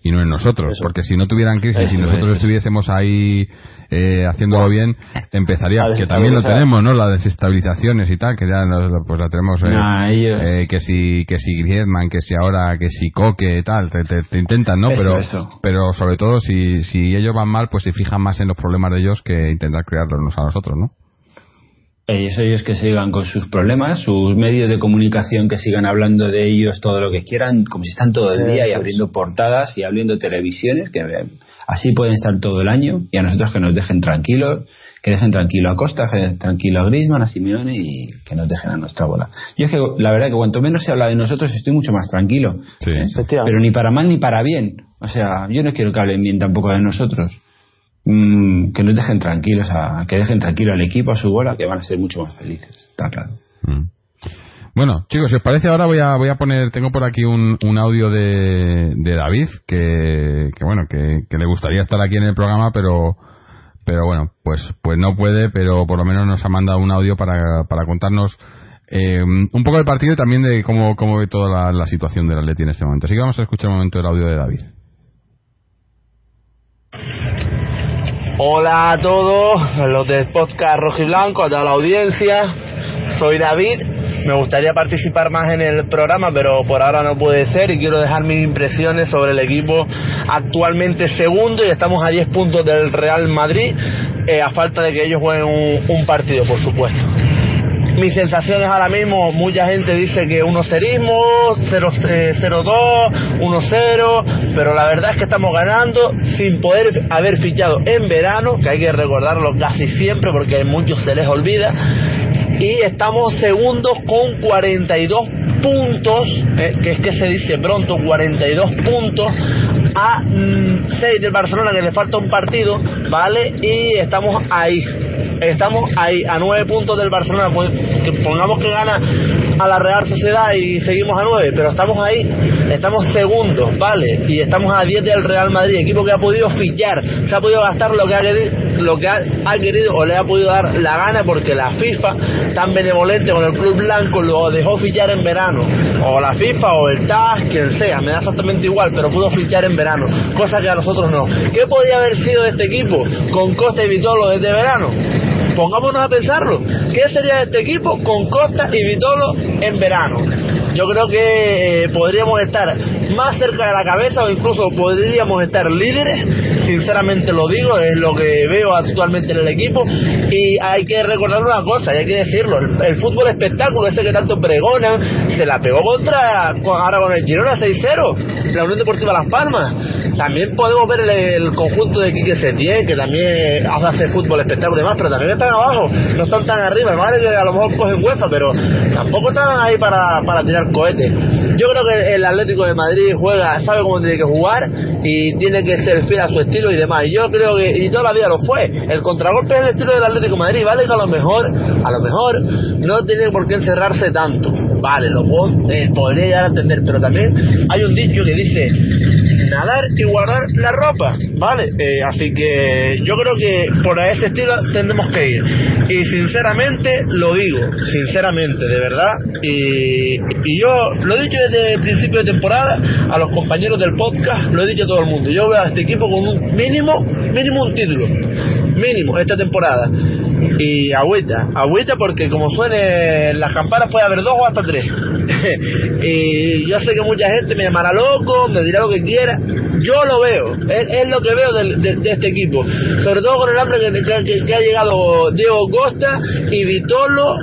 y no en nosotros. Eso. Porque si no tuvieran crisis y nosotros estuviésemos ahí eh, haciéndolo bien, empezaría, que también lo tenemos, ¿no? Las desestabilizaciones y tal, que ya nos- pues la tenemos. eh, Nah, ellos- eh, que si que si Griezmann, que si ahora, que si Coque, tal, te, te- te intentan, ¿no? Eso, pero eso. pero sobre todo si si ellos van mal, pues se fijan más en los problemas de ellos que intentar crearlos a nosotros, ¿no? Ellos, ellos que sigan con sus problemas, sus medios de comunicación que sigan hablando de ellos todo lo que quieran, como si están todo el día y abriendo portadas y abriendo televisiones, que eh, así pueden estar todo el año y a nosotros que nos dejen tranquilos, que dejen tranquilo a Costa, que dejen tranquilo a Griezmann, a Simeone y que nos dejen a nuestra bola. Yo es que la verdad que cuanto menos se habla de nosotros estoy mucho más tranquilo. Sí. Pero ni para mal ni para bien. O sea, yo no quiero que hablen bien tampoco de nosotros. Mm, que nos dejen tranquilos, a, que dejen tranquilo al equipo, a su bola, que van a ser mucho más felices. Está claro. Mm. Bueno, chicos, si os parece, ahora voy a, voy a poner, tengo por aquí un, un audio de, de David, que, que bueno, que, que le gustaría estar aquí en el programa, pero, pero bueno, pues, pues no puede, pero por lo menos nos ha mandado un audio para, para contarnos eh, un poco del partido y también de cómo, cómo ve toda la, la situación del Atleti en este momento. Así que vamos a escuchar un momento el audio de David. Hola a todos, los del podcast Rojo y Blanco, a toda la audiencia. Soy David. Me gustaría participar más en el programa, pero por ahora no puede ser y quiero dejar mis impresiones sobre el equipo actualmente segundo y estamos a 10 puntos del Real Madrid, eh, a falta de que ellos jueguen un, un partido, por supuesto. Mis sensaciones ahora mismo, mucha gente dice que 1 serismo, 0-2, 1-0, pero la verdad es que estamos ganando sin poder haber fichado en verano, que hay que recordarlo casi siempre porque a muchos se les olvida, y estamos segundos con 42 puntos, eh, que es que se dice pronto, 42 puntos a 6 del Barcelona que le falta un partido, ¿vale? Y estamos ahí, estamos ahí a 9 puntos del Barcelona, pues, que pongamos que gana a la Real Sociedad y seguimos a 9, pero estamos ahí, estamos segundos, ¿vale? Y estamos a 10 del Real Madrid, equipo que ha podido fichar, se ha podido gastar lo que ha querido, lo que ha querido o le ha podido dar la gana porque la FIFA, tan benevolente con el Club Blanco, lo dejó fichar en verano, o la FIFA o el TAS, quien sea, me da exactamente igual, pero pudo fichar en verano, cosa que a nosotros no. ¿Qué podría haber sido de este equipo con Costa y Vitolo desde verano? Pongámonos a pensarlo. ¿Qué sería de este equipo con Costa y Vitolo en verano? Yo creo que eh, podríamos estar más cerca de la cabeza o incluso podríamos estar líderes, sinceramente lo digo, es lo que veo actualmente en el equipo. Y hay que recordar una cosa, y hay que decirlo, el, fútbol espectáculo ese que tanto pregona, se la pegó contra, ahora con el Girona 6-0, la Unión Deportiva Las Palmas, también podemos ver el, conjunto de Quique Setién, que también hace fútbol espectáculo y demás, pero también están abajo, no están tan arriba, vale que a lo mejor cogen UEFA, pero tampoco están ahí para, para tirar cohetes. Yo creo que el Atlético de Madrid juega, sabe cómo tiene que jugar y tiene que ser fiel a su estilo y demás. Yo creo que, y toda la vida lo fue, el contragolpe es el estilo del Atlético Madrid, vale que a lo mejor, a lo mejor no tiene por qué encerrarse tanto. Vale, lo puedo, eh, podría llegar a entender, pero también hay un dicho que dice nadar y guardar la ropa, ¿vale? Eh, así que yo creo que por ese estilo tendremos que ir. Y sinceramente lo digo, sinceramente, de verdad. Y, y yo lo he dicho desde el principio de temporada a los compañeros del podcast, lo he dicho a todo el mundo. Yo veo a este equipo con un mínimo, mínimo un título, mínimo esta temporada. Y agüita, agüita porque como suene las campanas puede haber dos o hasta tres. *laughs* y yo sé que mucha gente me llamará loco, me dirá lo que quiera. Yo lo veo, es, lo que veo de, este equipo. Sobre todo con el hambre que, que, ha llegado Diego Costa y Vitolo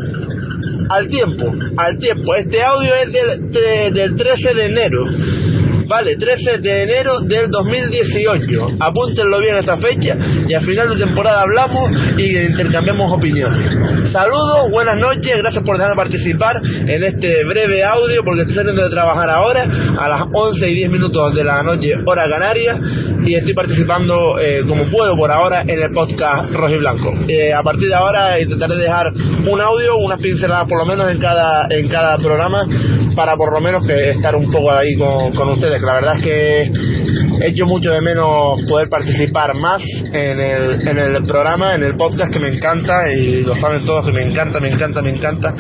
al tiempo, al tiempo. Este audio es del, del 13 de enero. Vale, 13 de enero del 2018. Apúntenlo bien esa fecha y al final de temporada hablamos y intercambiamos opiniones. Saludos, buenas noches, gracias por dejarme participar en este breve audio porque estoy saliendo de trabajar ahora a las 11 y 10 minutos de la noche, hora canaria, y estoy participando eh, como puedo por ahora en el podcast Rojo y Blanco. Eh, a partir de ahora intentaré dejar un audio, unas pinceladas por lo menos en cada, en cada programa para por lo menos que estar un poco ahí con, con ustedes la verdad es que he hecho mucho de menos poder participar más en el, en el programa, en el podcast que me encanta y lo saben todos que me encanta, me encanta, me encanta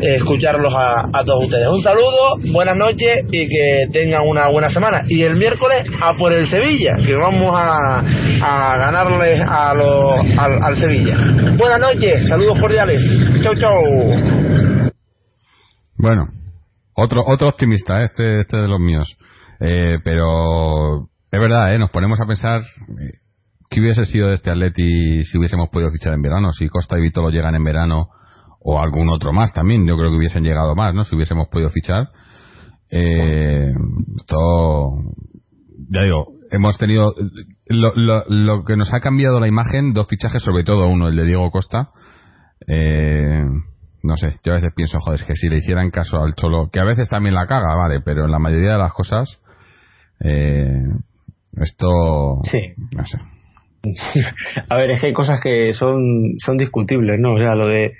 eh, escucharlos a, a, todos ustedes. Un saludo, buenas noches y que tengan una buena semana. Y el miércoles a por el Sevilla, que vamos a, a ganarles a los, al, al Sevilla. Buenas noches, saludos cordiales. Chau, chau. Bueno, otro, otro optimista, este, este de los míos. Eh, pero es verdad, ¿eh? nos ponemos a pensar eh, qué hubiese sido de este Atleti si hubiésemos podido fichar en verano, si Costa y Vitolo llegan en verano o algún otro más también, yo creo que hubiesen llegado más, ¿no? Si hubiésemos podido fichar. Eh, esto, ya digo, hemos tenido lo, lo, lo, que nos ha cambiado la imagen, dos fichajes, sobre todo uno, el de Diego Costa. Eh, no sé, yo a veces pienso, joder, que si le hicieran caso al Cholo, que a veces también la caga, vale, pero en la mayoría de las cosas, eh, esto. Sí. No sé. *laughs* A ver, es que hay cosas que son, son discutibles, ¿no? O sea, lo de.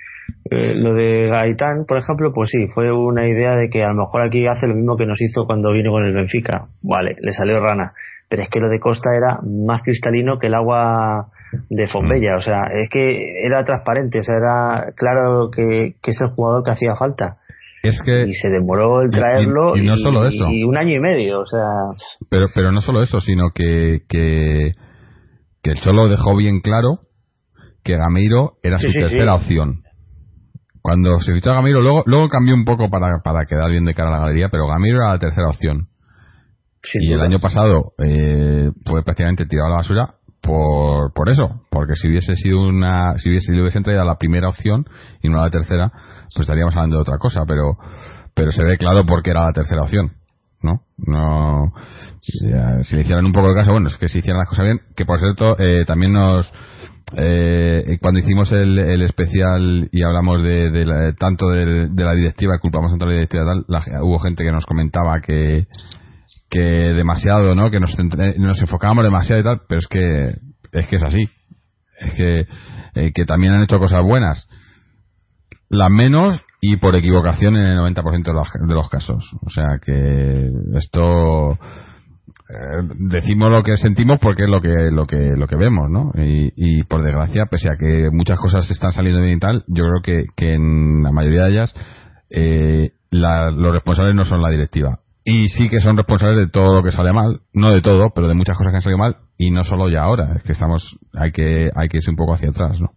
Eh, lo de Gaitán, por ejemplo, pues sí, fue una idea de que a lo mejor aquí hace lo mismo que nos hizo cuando vino con el Benfica. Vale, le salió rana. Pero es que lo de Costa era más cristalino que el agua de Fombella. O sea, es que era transparente, o sea, era claro que, que es el jugador que hacía falta y se demoró el traerlo y, no solo eso. y un año y medio o sea. Pero pero no solo eso sino que que, que el Cholo dejó bien claro que Gameiro era su tercera opción. Cuando se fichó a Gameiro luego luego cambió un poco para, para quedar bien de cara a la galería pero Gameiro era la tercera opción. Y el año pasado eh, fue prácticamente tirado a la basura por, por eso, porque si hubiese sido una, si hubiese, si le hubiesen traído la primera opción y no la tercera, pues estaríamos hablando de otra cosa, pero, pero se ve claro por qué era la tercera opción. ¿no? No, si, le hicieran un poco de caso, bueno, es que si hicieran las cosas bien, que por cierto, eh, también nos, eh, cuando hicimos el, el, especial y hablamos de, de tanto de, de, la directiva, culpamos tanto a la directiva tal, la, hubo gente que nos comentaba que, que demasiado, ¿no? Que nos, nos enfocábamos demasiado y tal, pero es que es que es así. Es que, eh, que también han hecho cosas buenas. Las menos y por equivocación en el 90% de los, de los casos. O sea que esto eh, decimos lo que sentimos porque es lo que lo que lo que vemos, ¿no? Y, y, por desgracia, pese a que muchas cosas están saliendo bien y tal, yo creo que, que en la mayoría de ellas eh, la, los responsables no son la directiva y sí que son responsables de todo lo que sale mal, no de todo, pero de muchas cosas que han salido mal y no solo ya ahora, es que estamos, hay que, hay que irse un poco hacia atrás, ¿no?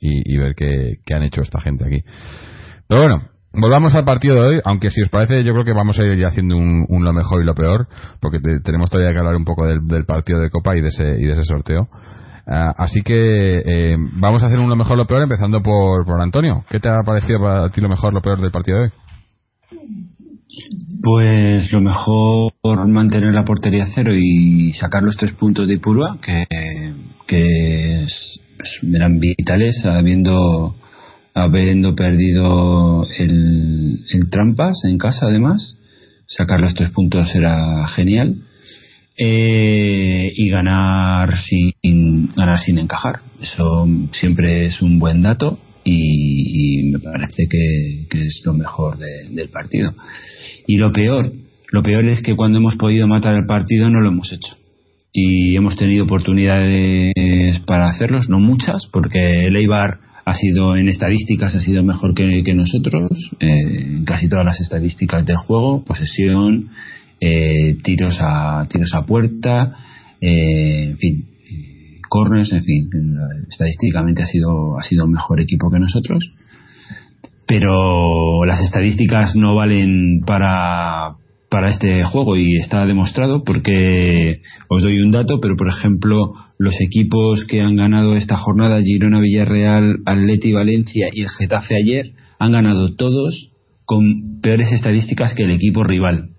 Y, y ver qué, qué, han hecho esta gente aquí. Pero bueno, volvamos al partido de hoy, aunque si os parece, yo creo que vamos a ir ya haciendo un, lo mejor y lo peor, porque te- tenemos todavía que hablar un poco del, del partido de Copa y de ese, y de ese sorteo. Ah, así que eh, vamos a hacer un lo mejor, lo peor, empezando por, por Antonio. ¿Qué te ha parecido para ti lo mejor, lo peor del partido de hoy? Pues lo mejor mantener la portería cero y sacar los tres puntos de Ipurua, que, que eran vitales, habiendo, habiendo perdido el, el Trampas en casa, además. Sacar los tres puntos era genial. Eh, y ganar sin, ganar sin encajar. Eso siempre es un buen dato y, me parece que, que es lo mejor de- del partido. Y lo peor, lo peor es que cuando hemos podido matar el partido no lo hemos hecho. Y hemos tenido oportunidades para hacerlos, no muchas, porque el Eibar ha sido en estadísticas ha sido mejor que, nosotros, eh, en casi todas las estadísticas del juego, posesión, eh, tiros a tiros a puerta, eh, en fin, eh, corners, en fin, eh, estadísticamente ha sido ha sido un mejor equipo que nosotros pero las estadísticas no valen para, para este juego y está demostrado porque os doy un dato, pero por ejemplo los equipos que han ganado esta jornada, Girona, Villarreal, Atleti, Valencia y el Getafe ayer, han ganado todos con peores estadísticas que el equipo rival.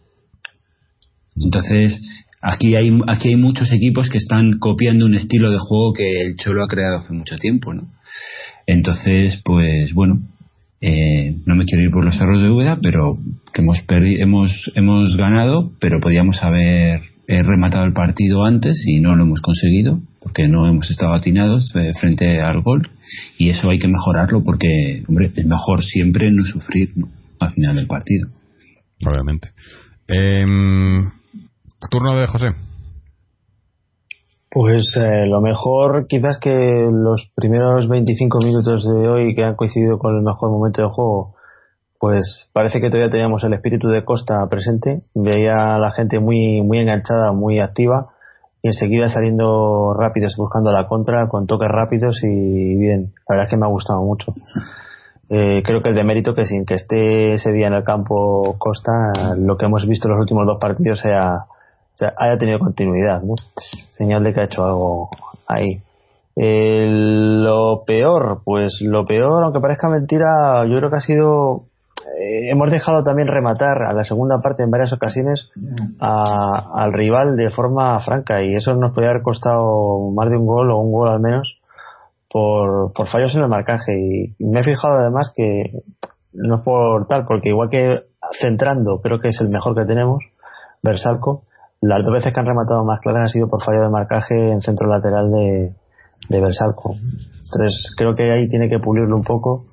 Entonces, aquí hay, aquí hay muchos equipos que están copiando un estilo de juego que el Cholo ha creado hace mucho tiempo, ¿no? Entonces, pues bueno, eh, no me quiero ir por los cerros de Úbeda, pero que hemos hemos hemos ganado, pero podíamos haber eh, rematado el partido antes y no lo hemos conseguido porque no hemos estado atinados eh, frente al gol y eso hay que mejorarlo porque hombre es mejor siempre no sufrir al final del partido. Obviamente. Em, turno de José. Pues eh, lo mejor quizás que los primeros 25 minutos de hoy que han coincidido con el mejor momento del juego, pues parece que todavía teníamos el espíritu de Costa presente. Veía a la gente muy, muy enganchada, muy activa y enseguida saliendo rápidos buscando la contra con toques rápidos y bien. La verdad es que me ha gustado mucho. Eh, creo que el de mérito que sin que esté ese día en el campo Costa, lo que hemos visto en los últimos dos partidos sea, haya tenido continuidad, ¿no? Señal de que ha hecho algo ahí. Lo peor, pues lo peor, aunque parezca mentira, yo creo que ha sido. eh, hemos dejado también rematar a la segunda parte en varias ocasiones a- al rival de forma franca y eso nos podría haber costado más de un gol o un gol al menos por, por fallos en el marcaje. Y me he fijado además que no es por tal, porque igual que centrando, creo que es el mejor que tenemos, Versalco, las dos veces que han rematado más claras han sido por fallo de marcaje en centro lateral de, de Versalco. Entonces creo que ahí tiene que pulirlo un poco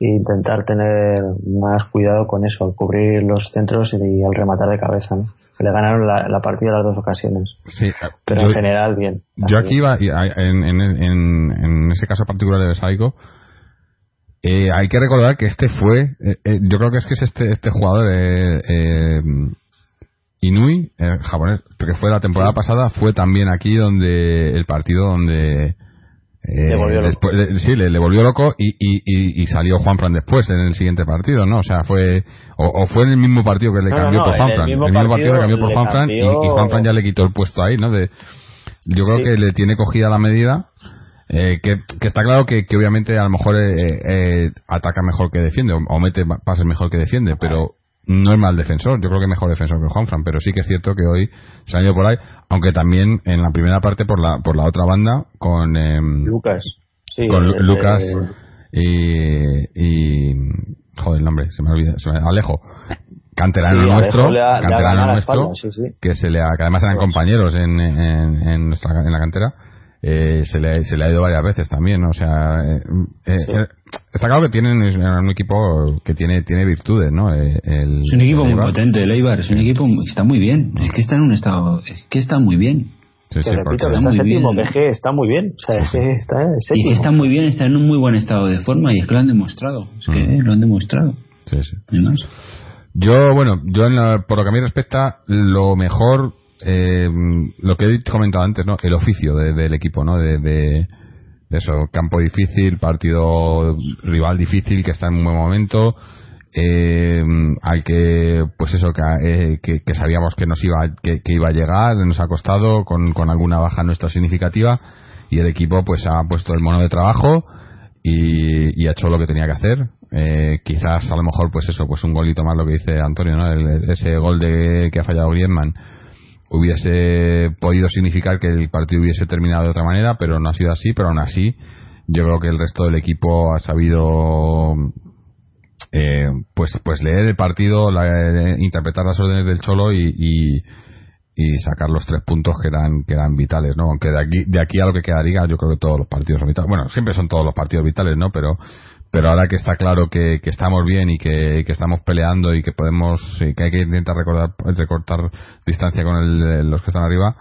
e intentar tener más cuidado con eso, al cubrir los centros y al rematar de cabeza. ¿no? Le ganaron la, la partida las dos ocasiones. Sí, Pero yo- en general, bien. Yo aquí iba, en, en, en, en ese caso particular de Saigo, eh, hay que recordar que este fue, eh, eh, yo creo que es que es este, este jugador, Inui, eh, japonés, que fue la temporada pasada, fue también aquí donde el partido donde eh, Le volvió loco. después- le- sí, le, le volvió loco y, y, y, y salió Juanfran después en el siguiente partido, ¿no? O sea, fue o, o fue en el mismo partido que le No, cambió no, por el Juanfran. mismo el mismo partido le cambió por Juanfran y, y Juanfran ya le quitó el puesto ahí, ¿no? De, yo creo Sí. que le tiene cogida la medida. eh, que, que está claro que, que obviamente a lo mejor eh, eh, ataca mejor que defiende o, o mete pa- pases mejor que defiende, pero no es mal defensor. Yo creo que mejor defensor que Juanfran, pero sí que es cierto que hoy se ha ido por ahí, aunque también en la primera parte por la por la otra banda con em, Lucas. Sí, con Lu- Lucas y, y joder el nombre se me olvida se me- Alejo canterano Sí, nuestro le ha- canterano nuestro espalda, sí, sí. que se le ha, que además eran compañeros en, en, en, nuestra, en la cantera eh, se, le, se le ha ido varias veces también ¿no? o sea eh, eh, Sí. eh, está claro que tienen es un equipo que tiene tiene virtudes no Eh, el, Es un equipo muy potente, el Eibar, es un equipo está muy bien, es que está en un estado, es que está muy bien. Sí, sí, repito, está está muy séptimo, bien. que es que está muy bien. O sea, es que está en Y está muy bien, está en un muy buen estado de forma y es que lo han demostrado, es que Mm. lo han demostrado. sí, sí. Yo, bueno, yo en la- por lo que a mí respecta, lo mejor, eh, lo que he comentado antes, ¿no? El oficio de- del equipo, ¿no? De, de- eso, campo difícil, partido rival difícil que está en un buen momento eh, al que pues eso que, eh, que, que sabíamos que nos iba que, iba a llegar nos ha costado con, con alguna baja nuestra significativa y el equipo pues ha puesto el mono de trabajo y, y ha hecho lo que tenía que hacer eh, quizás a lo mejor pues eso pues un golito más lo que dice Antonio ¿no? El- ese gol de que ha fallado Griezmann hubiese podido significar que el partido hubiese terminado de otra manera pero no ha sido así pero aún así yo creo que el resto del equipo ha sabido eh, pues pues leer el partido la- eh, interpretar las órdenes del cholo y, y, sacar los tres puntos que eran que eran vitales no aunque de aquí de aquí a lo que queda liga yo creo que todos los partidos son vitales. Bueno siempre son todos los partidos vitales no pero pero ahora que está claro que, que estamos bien y que, que estamos peleando y que podemos y que hay que intentar recordar, recortar distancia con el- los que están arriba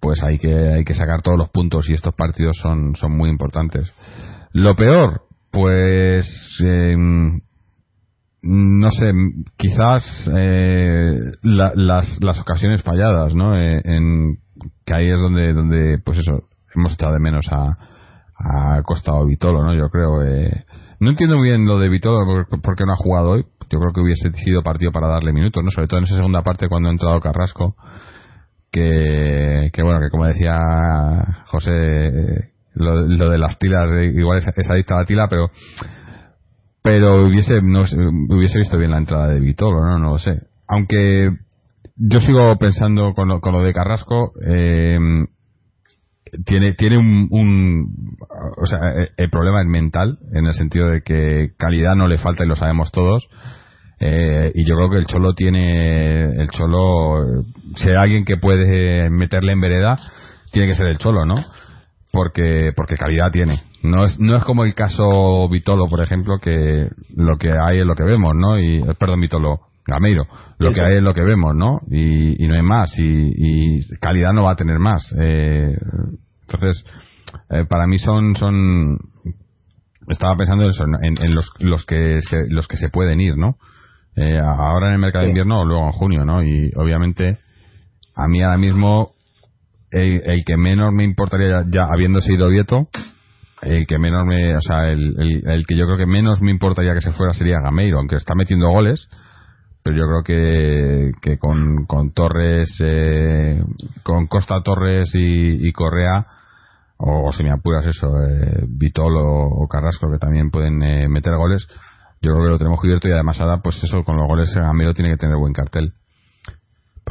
pues hay que hay que sacar todos los puntos y estos partidos son son muy importantes lo peor pues eh, no sé, quizás eh, la- las, las ocasiones falladas, ¿no? Eh, en, que ahí es donde, donde, pues eso, hemos echado de menos a, a Costa o Vitolo, ¿no? Yo creo. Eh, no entiendo muy bien lo de Vitolo por, por qué no ha jugado hoy. Yo creo que hubiese sido partido para darle minutos, ¿no? Sobre todo en esa segunda parte cuando ha entrado Carrasco. Que, que bueno, que como decía José, lo, lo de las tilas, eh, igual es, es adicta a la tila, pero pero hubiese no hubiese visto bien la entrada de Vitolo no no lo sé aunque yo sigo pensando con lo, con lo de Carrasco eh, tiene tiene un, un- o sea eh, el problema es mental en el sentido de que calidad no le falta y lo sabemos todos. Eh, y yo creo que el Cholo tiene el Cholo si alguien que puede meterle en vereda tiene que ser el Cholo no porque porque calidad tiene. No es no es como el caso Vitolo por ejemplo que lo que hay es lo que vemos no y perdón Vitolo Gameiro lo que hay es. lo que vemos no y, y no hay más y, y calidad no va a tener más. Eh, entonces eh, para mí son son estaba pensando eso, en, en los, los que se, los que se pueden ir no Eh, ahora en el mercado de invierno o luego en junio no y obviamente a mí ahora mismo el, el que menos me importaría ya, ya habiéndose ido Vieto el que menos me o sea el, el, el que yo creo que menos me importaría que se fuera sería Gameiro aunque está metiendo goles pero yo creo que, que con, con Torres eh, con Costa Torres y, Correa o, o si me apuras eso eh, Vitol o, Carrasco que también pueden eh, meter goles yo creo que lo tenemos cubierto y además ahora pues eso con los goles Gameiro tiene que tener buen cartel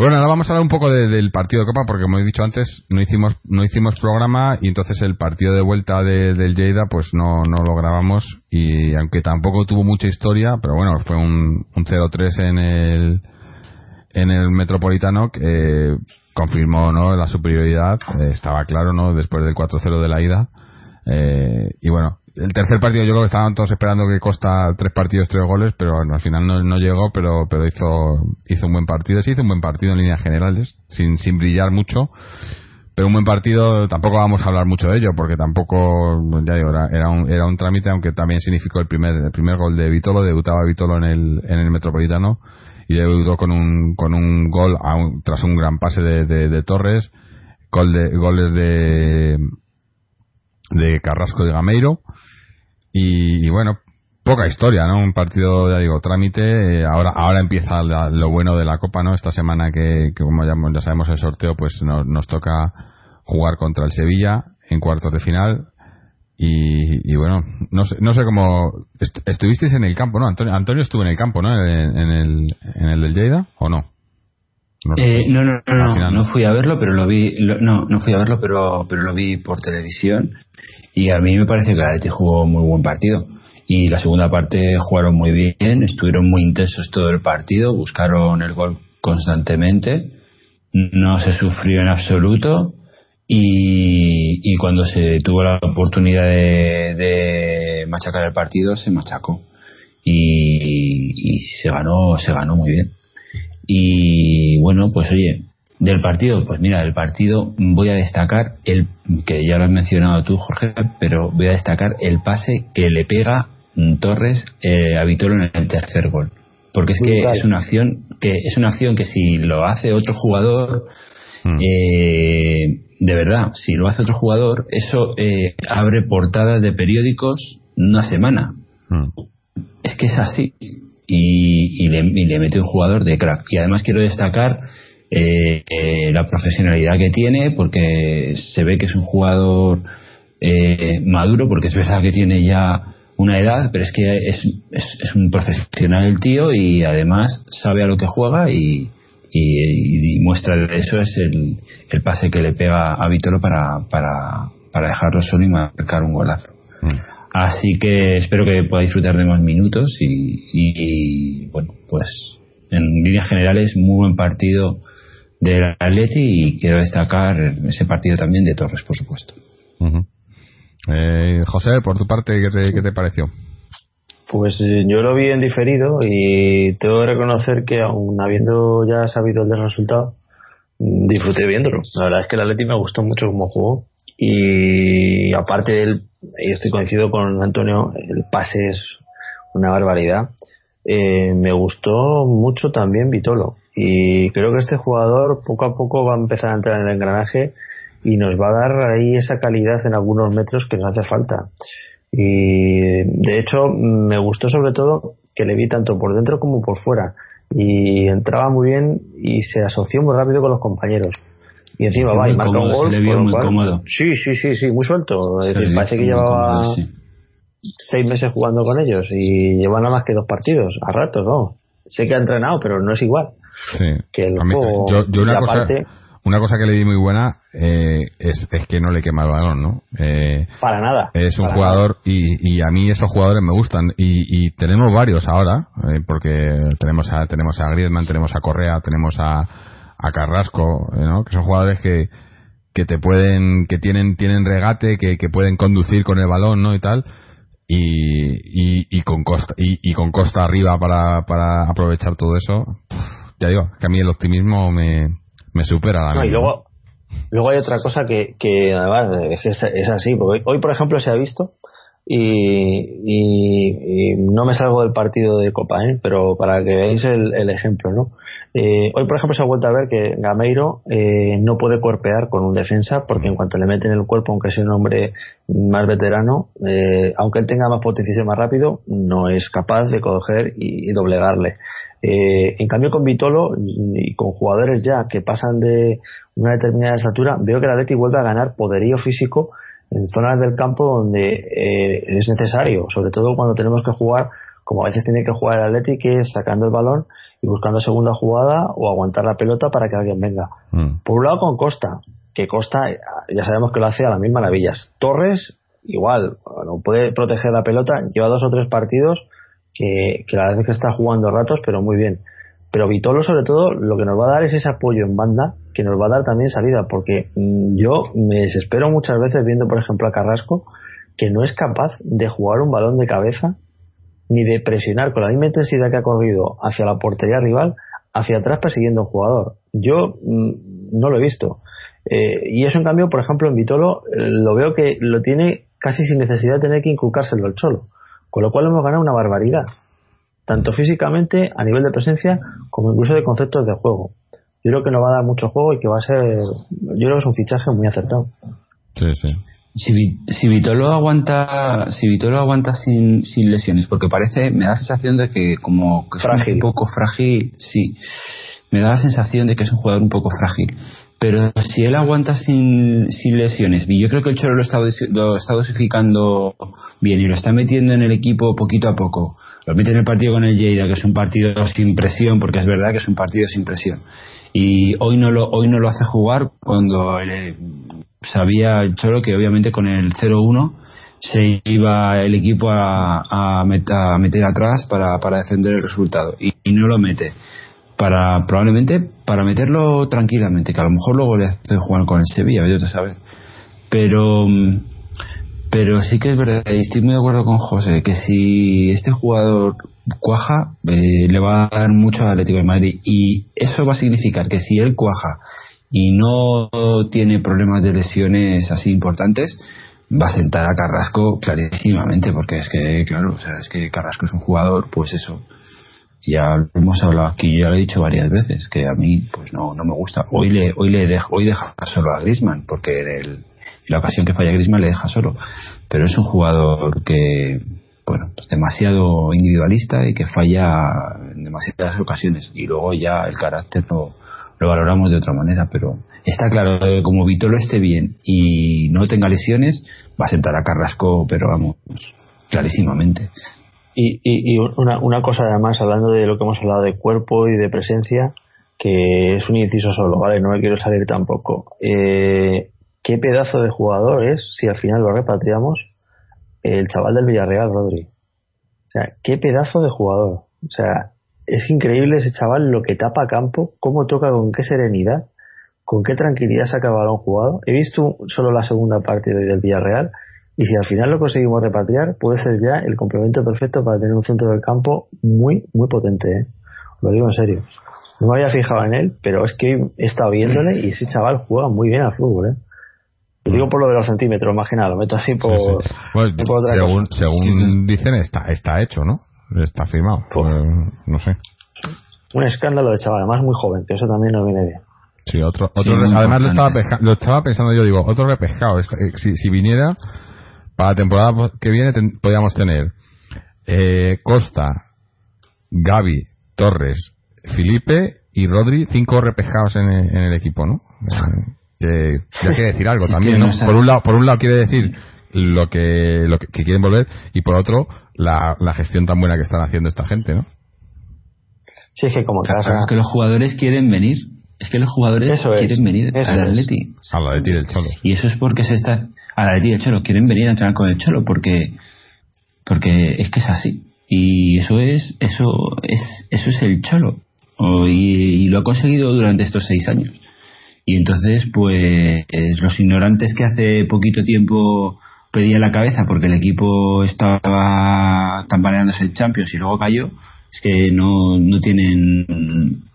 bueno, ahora vamos a hablar un poco de- del partido de Copa, porque como he dicho antes, no hicimos no hicimos programa y entonces el partido de vuelta de- del Lleida pues no, no lo grabamos y aunque tampoco tuvo mucha historia, pero bueno, fue un, un 0-3 en el en el Metropolitano que eh, confirmó no la superioridad, eh, estaba claro, ¿no? Después del 4-0 de la ida. Eh, y bueno, el tercer partido yo creo que estaban todos esperando que Costa tres partidos, tres goles, pero al final no, no llegó, pero pero hizo hizo un buen partido, sí hizo un buen partido en líneas generales, sin sin brillar mucho, pero un buen partido, tampoco vamos a hablar mucho de ello, porque tampoco, ya digo, era, era un, era un trámite, aunque también significó el primer el primer gol de Vitolo, debutaba Vitolo en el en el Metropolitano y debutó con un con un gol a un- tras un gran pase de, de, de Torres, gol de goles de de Carrasco y Gameiro. Y, bueno poca historia no un partido ya digo trámite eh, ahora ahora empieza la- lo bueno de la copa no esta semana que, que como ya, ya sabemos el sorteo pues nos, toca jugar contra el Sevilla en cuartos de final. Y, y bueno no sé no sé cómo est- estuvisteis en el campo no Antonio Antonio estuvo en el campo no en, en el en el del Lleida o no no, Eh, no, no, no, no, no no. fui a verlo, pero lo vi, lo- no, no fui a verlo, pero, pero lo vi por televisión. Y a mí me parece que el Atleti jugó muy buen partido. Y la segunda parte jugaron muy bien, estuvieron muy intensos todo el partido, buscaron el gol constantemente, no se sufrió en absoluto. Y, y cuando se tuvo la oportunidad de, de machacar el partido se machacó. Y, y se ganó se ganó muy bien y bueno, pues oye, del partido, pues mira, del partido voy a destacar el que ya lo has mencionado tú, Jorge, pero voy a destacar el pase que le pega mm, Torres eh, a Vitolo en el tercer gol. Porque es que es una acción que es una acción que si lo hace otro jugador Mm. eh, de verdad, si lo hace otro jugador, eso eh, abre portadas de periódicos una semana Mm. es que es así. Y, le, mete un jugador de crack. Y además quiero destacar eh, eh, la profesionalidad que tiene, porque se ve que es un jugador eh, maduro, porque es verdad que tiene ya una edad, pero es que es, es, un profesional el tío y además sabe a lo que juega y, y, muestra de eso es el, el, pase que le pega a Vitolo para, para, para dejarlo solo y marcar un golazo. Mm. Así que espero que pueda disfrutar de más minutos y, bueno, pues en líneas generales muy buen partido del Atleti y quiero destacar ese partido también de Torres, por supuesto. eh, José, por tu parte, ¿qué te, pareció? Pues eh, yo lo vi en diferido y tengo que reconocer que aún habiendo ya sabido el resultado, mm, disfruté viéndolo. La verdad es que el Atleti me gustó mucho como jugó y aparte del y estoy coincido con Antonio, el pase es una barbaridad. Eh, me gustó mucho también Vitolo y creo que este jugador poco a poco va a empezar a entrar en el engranaje y nos va a dar ahí esa calidad en algunos metros que nos hace falta. Y de hecho me gustó sobre todo que le vi tanto por dentro como por fuera y entraba muy bien y se asoció muy rápido con los compañeros y encima va y marca un gol. le vio muy cómodo. Sí, sí, sí, sí, muy suelto. Es decir, parece que llevaba seis meses jugando con ellos y lleva nada más que dos partidos, a ratos, ¿no? Sé que ha entrenado, pero no es igual. Sí. Que el yo, una, cosa, una cosa que le di muy buena eh, es, es, que no le quema el balón, ¿no? Eh, para nada. Es un jugador y, y, a mí esos jugadores me gustan y, y tenemos varios ahora, eh, porque tenemos a, tenemos a Griezmann, tenemos a Correa, tenemos a a Carrasco, eh, ¿no? que son jugadores que, que te pueden, que tienen, tienen regate, que, que pueden conducir con el balón, ¿no? y tal. Y, y, con costa y, con costa arriba para, para aprovechar todo eso ya digo que a mí el optimismo me, me supera la y luego luego hay otra cosa que, que además es, es así porque hoy, por ejemplo se ha visto y, y, no me salgo del partido de Copa, ¿eh? pero para que veáis el, el ejemplo, ¿no? Eh, hoy, por ejemplo, se ha vuelto a ver que Gameiro eh, no puede cuerpear con un defensa porque en cuanto le meten el cuerpo, aunque sea un hombre más veterano, eh, aunque él tenga más potencia y más rápido, no es capaz de coger y, doblegarle. en cambio, con Vitolo y con jugadores ya que pasan de una determinada estatura, veo que la Atleti vuelve a ganar poderío físico en zonas del campo donde es necesario, sobre todo cuando tenemos que jugar como a veces tiene que jugar el Atleti, que es sacando el balón y buscando segunda jugada o aguantar la pelota para que alguien venga. Mm. Por un lado con Costa, que Costa ya sabemos que lo hace a las mil maravillas. Torres, igual, no puede proteger la pelota, lleva dos o tres partidos que, que la verdad es que está jugando ratos, pero muy bien. Pero Vitolo, sobre todo, lo que nos va a dar es ese apoyo en banda que nos va a dar también salida, porque mm, yo me desespero muchas veces viendo, por ejemplo, a Carrasco, que no es capaz de jugar un balón de cabeza ni de presionar con la misma intensidad que ha corrido hacia la portería rival, hacia atrás persiguiendo un jugador. Yo mm, no lo he visto. Eh, y eso, en cambio, por ejemplo, en Vitolo, eh, lo veo que lo tiene casi sin necesidad de tener que inculcárselo el cholo. Con lo cual hemos ganado una barbaridad. Tanto físicamente, a nivel de presencia, como incluso de conceptos de juego. Yo creo que nos va a dar mucho juego y que va a ser. Yo creo que es un fichaje muy acertado. Sí, sí si, si Vitolo aguanta si Vitolo aguanta sin, sin lesiones porque parece me da la sensación de que como que es un poco frágil sí. Me da la sensación de que es un jugador un poco frágil. Pero si él aguanta sin, sin lesiones y yo creo que el Cholo lo está, lo está dosificando bien y lo está metiendo en el equipo poquito a poco lo mete en el partido con el Lleida que es un partido sin presión porque es verdad que es un partido sin presión y hoy no lo hoy no lo hace jugar cuando sabía el Cholo que obviamente con el 0-1 se iba el equipo a, meter atrás para, para, defender el resultado. Y, no lo mete. Para probablemente para meterlo tranquilamente que a lo mejor luego le hace jugar con el Sevilla yo te sabes. Pero pero sí que es verdad y estoy muy de acuerdo con José que si este jugador cuaja eh, le va a dar mucho al Atlético de Madrid. Y eso va a significar que si él cuaja y no tiene problemas de lesiones así importantes, va a sentar a Carrasco clarísimamente, porque es que, claro, o sea, es que Carrasco es un jugador, pues eso, ya lo hemos hablado aquí, ya lo he dicho varias veces, que a mí, pues no, no me gusta. Hoy le, hoy le dejo, hoy deja solo a Grisman, porque en, el, la ocasión que falla Grisman le deja solo, pero es un jugador que, bueno, pues demasiado individualista y que falla en demasiadas ocasiones. Y luego ya el carácter lo, lo valoramos de otra manera, pero está claro que como Vitolo esté bien y no tenga lesiones, va a sentar a Carrasco, pero vamos, clarísimamente. Y, y, y una, una cosa además, hablando de lo que hemos hablado de cuerpo y de presencia, que es un inciso solo, ¿vale? No me quiero salir tampoco. Eh, ¿Qué pedazo de jugador es, si al final lo repatriamos, el chaval del Villarreal, Rodri? O sea, qué pedazo de jugador. O sea, es increíble ese chaval lo que tapa campo, cómo toca con qué serenidad, con qué tranquilidad saca balón jugado. He visto solo la segunda parte de hoy del Villarreal y si al final lo conseguimos repatriar, puede ser ya el complemento perfecto para tener un centro del campo muy, muy potente. ¿eh? Lo digo en serio. No me había fijado en él, pero es que he estado viéndole y ese chaval juega muy bien al fútbol. ¿eh? Lo digo por lo de los centímetros, más que nada, lo meto así por, Sí, sí. Pues, por otra según cosa. según dicen, está, está hecho, ¿no? Está firmado. Pues- Eh, no sé. Un escándalo de chaval, además muy joven, que eso también nos viene bien. Sí, otro, otro Sí, re- muy además lo estaba, pesca- lo estaba pensando yo, digo, otro repescado. Es- eh, Si, si viniera, para la temporada que viene ten- podríamos tener eh, Costa, Gaby, Torres, Felipe y Rodri, cinco repescados en, el- en el equipo, ¿no? *laughs* Eh, que ya quiere decir algo Sí, también, ¿no? Por un lado, por un lado quiere decir lo que, lo que, que quieren volver y por otro la, la gestión tan buena que están haciendo esta gente, ¿no? Sí, es que como Claro, es que los jugadores quieren venir. Es que los jugadores Eso es, quieren venir eso al es. Atleti. A la de ti del Cholo. Y eso es porque se está a la del Cholo, quieren venir a entrenar con el Cholo porque porque es que es así. Y eso es eso es eso es el Cholo. Y lo ha conseguido durante estos seis años. Y entonces, pues, los ignorantes que hace poquito tiempo pedían la cabeza porque el equipo estaba tambaleándose en Champions y luego cayó, es que no, no tienen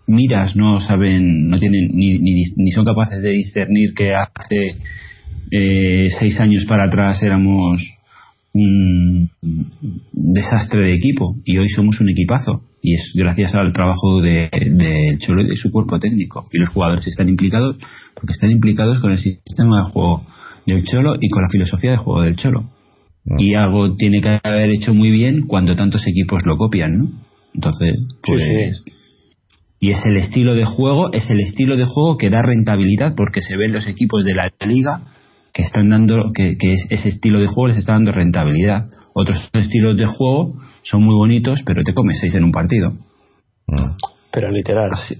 miras, no saben, no tienen ni, ni, ni son capaces de discernir que hace eh, seis años para atrás éramos un desastre de equipo y hoy somos un equipazo. Y es gracias al trabajo de, de Cholo y de su cuerpo técnico. Y los jugadores están implicados porque están implicados con el sistema de juego del Cholo y con la filosofía de juego del Cholo y algo tiene que haber hecho muy bien cuando tantos equipos lo copian ¿no? entonces pues sí. y es el estilo de juego es el estilo de juego que da rentabilidad porque se ven los equipos de la liga que están dando que, que es- ese estilo de juego les está dando rentabilidad otros estilos de juego son muy bonitos pero te comes seis en un partido pero literal. Así.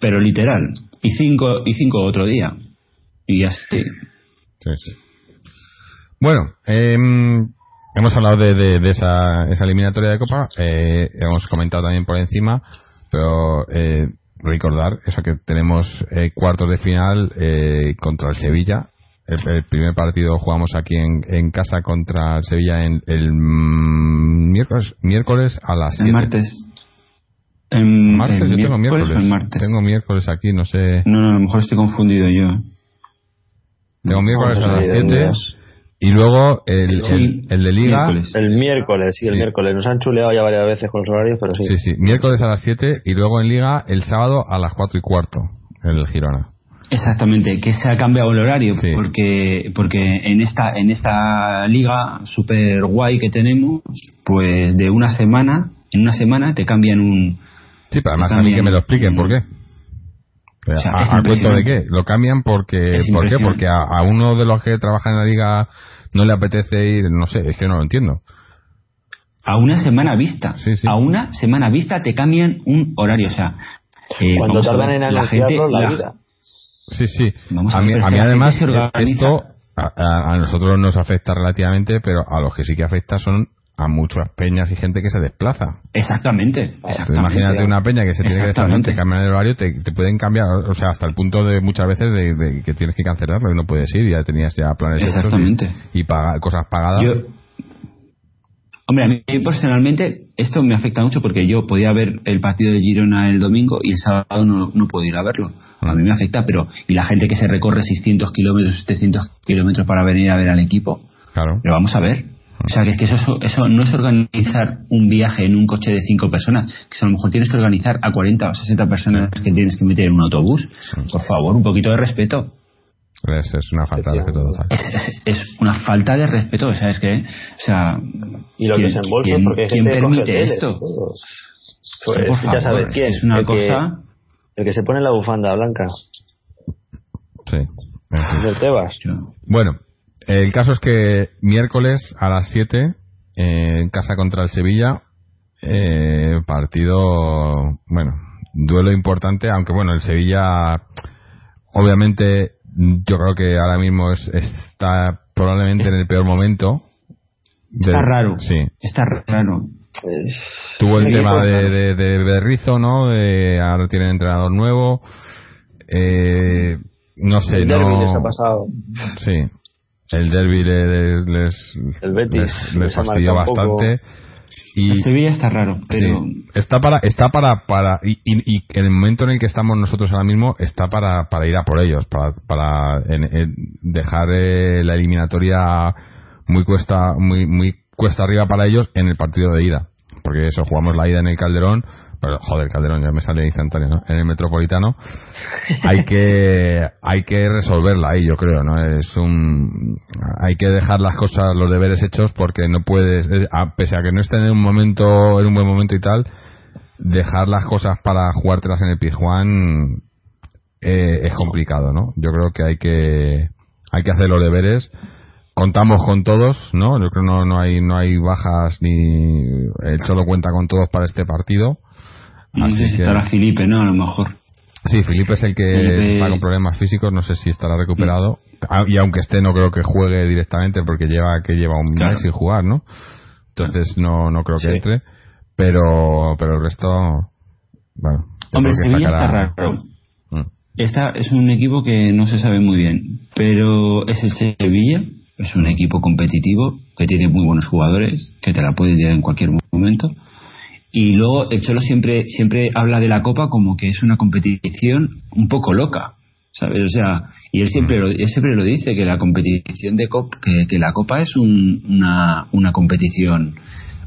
pero literal y cinco y cinco otro día y así Sí, sí. Bueno, em, hemos hablado de, de- de esa, esa eliminatoria de Copa, eh, hemos comentado también por encima, pero eh, recordar eso que tenemos eh, cuartos de final eh, contra el Sevilla. El, el primer partido jugamos aquí en, en casa contra el Sevilla en el mm, miércoles, miércoles a las el 7. martes el, Martes, el yo tengo miércoles. o el martes Tengo miércoles aquí, no sé. no no a lo mejor estoy confundido yo Tengo miércoles a las sé de dónde 7 es. y luego el, Sí, el, el de Liga. miércoles. El miércoles, sí, el Sí. miércoles. Nos han chuleado ya varias veces con los horarios, pero sí. Sí, sí, miércoles a las 7 y luego en Liga el sábado a las 4 y cuarto en el Girona. Exactamente, que se ha cambiado el horario Sí. porque porque en esta en esta liga super guay que tenemos, pues de una semana en una semana te cambian un Sí, pero además a mí que me lo expliquen por qué. O sea, a, a cuento de qué? Lo cambian porque ¿por qué? Porque a, a uno de los que trabajan en la liga no le apetece ir, no sé, es que no lo entiendo. a una semana vista, Sí, sí. a una semana vista te cambian un horario, o sea, eh, Cuando tardan ver, en la gente- la, la- vida. Sí, sí. Vamos a a mí, a mí además esto a, a- a nosotros nos afecta relativamente, pero a los que sí que afecta son a muchas peñas y gente que se desplaza. Exactamente, exactamente. imagínate una peña que se tiene que desplazar, te cambian el horario, te, te pueden cambiar, o sea, hasta el punto de muchas veces de, de que tienes que cancelarlo y no puedes ir, ya tenías ya planes Exactamente. y, y cosas pagadas. Yo, hombre, a mí personalmente esto me afecta mucho porque yo podía ver el partido de Girona el domingo y el sábado no, no puedo ir a verlo. A mí me afecta, pero y la gente que se recorre 600 kilómetros, 700 kilómetros para venir a ver al equipo, Claro. pero vamos a ver. O sea, que es que eso, eso no es organizar un viaje en un coche de cinco personas, que a lo mejor tienes que organizar a 40 o 60 personas que tienes que meter en un autobús. Por favor, un poquito de respeto. Es, es una falta de respeto total. *laughs* Es una falta de respeto, o sea, es que, o sea, Y los ¿quién, desembolsos, quién- porque quién que permite esto? Por Pues, ya favor, sabes es quién. Es una el, que, cosa. el que se pone la bufanda blanca. Sí. Del Tebas. yo- Bueno, el caso es que miércoles a las 7 eh, en casa contra el Sevilla, eh, partido, bueno, duelo importante, aunque bueno, el Sevilla, obviamente, yo creo que ahora mismo es- está probablemente en el peor momento. Está raro. Sí. Está raro. Tuvo el tema de, de, de Berrizo, ¿no? De- ahora tienen entrenador nuevo. Eh, no sé, el no. ha pasado. Sí. El derby le- les, les, El Betis les, les fastidió bastante. Y, El Sevilla está raro, pero sí, está para, está para, para y, y- y en el momento en el que estamos nosotros ahora mismo está para, para ir a por ellos, para, para en- en dejar eh, la eliminatoria muy cuesta, muy, muy cuesta arriba para ellos en el partido de ida, porque eso jugamos la ida en el Calderón, joder, Calderón ya me sale instantáneo, ¿no? En el Metropolitano hay que hay que resolverla ahí, yo creo, ¿no? Es un hay que dejar las cosas, los deberes hechos porque no puedes, a- pese a que no estén en un momento, en un buen momento y tal, dejar las cosas para jugártelas en el Pizjuán eh, es complicado, ¿no? Yo creo que hay que hay que hacer los deberes. Contamos con todos, ¿no? Yo creo que no, no hay no hay bajas ni el solo cuenta con todos para este partido. No sé si que- estará Felipe, ¿no? A lo mejor. Sí, Felipe es el que Felipe- está con problemas físicos, no sé si estará recuperado. Ah, Y aunque esté, no creo que juegue directamente porque lleva que lleva un Claro. mes sin jugar, ¿no? Entonces no no creo que Sí. entre. Pero pero el resto, bueno. Hombre, que Sevilla sacará- está raro. Mm. Esta es un equipo que no se sabe muy bien, pero es el Sevilla, es un equipo competitivo que tiene muy buenos jugadores, que te la puede tirar en cualquier momento. Y luego el Cholo siempre siempre habla de la Copa como que es una competición un poco loca, ¿sabes? O sea, y él siempre lo, él siempre lo dice que la competición de Copa, que, que la Copa es un- una, una competición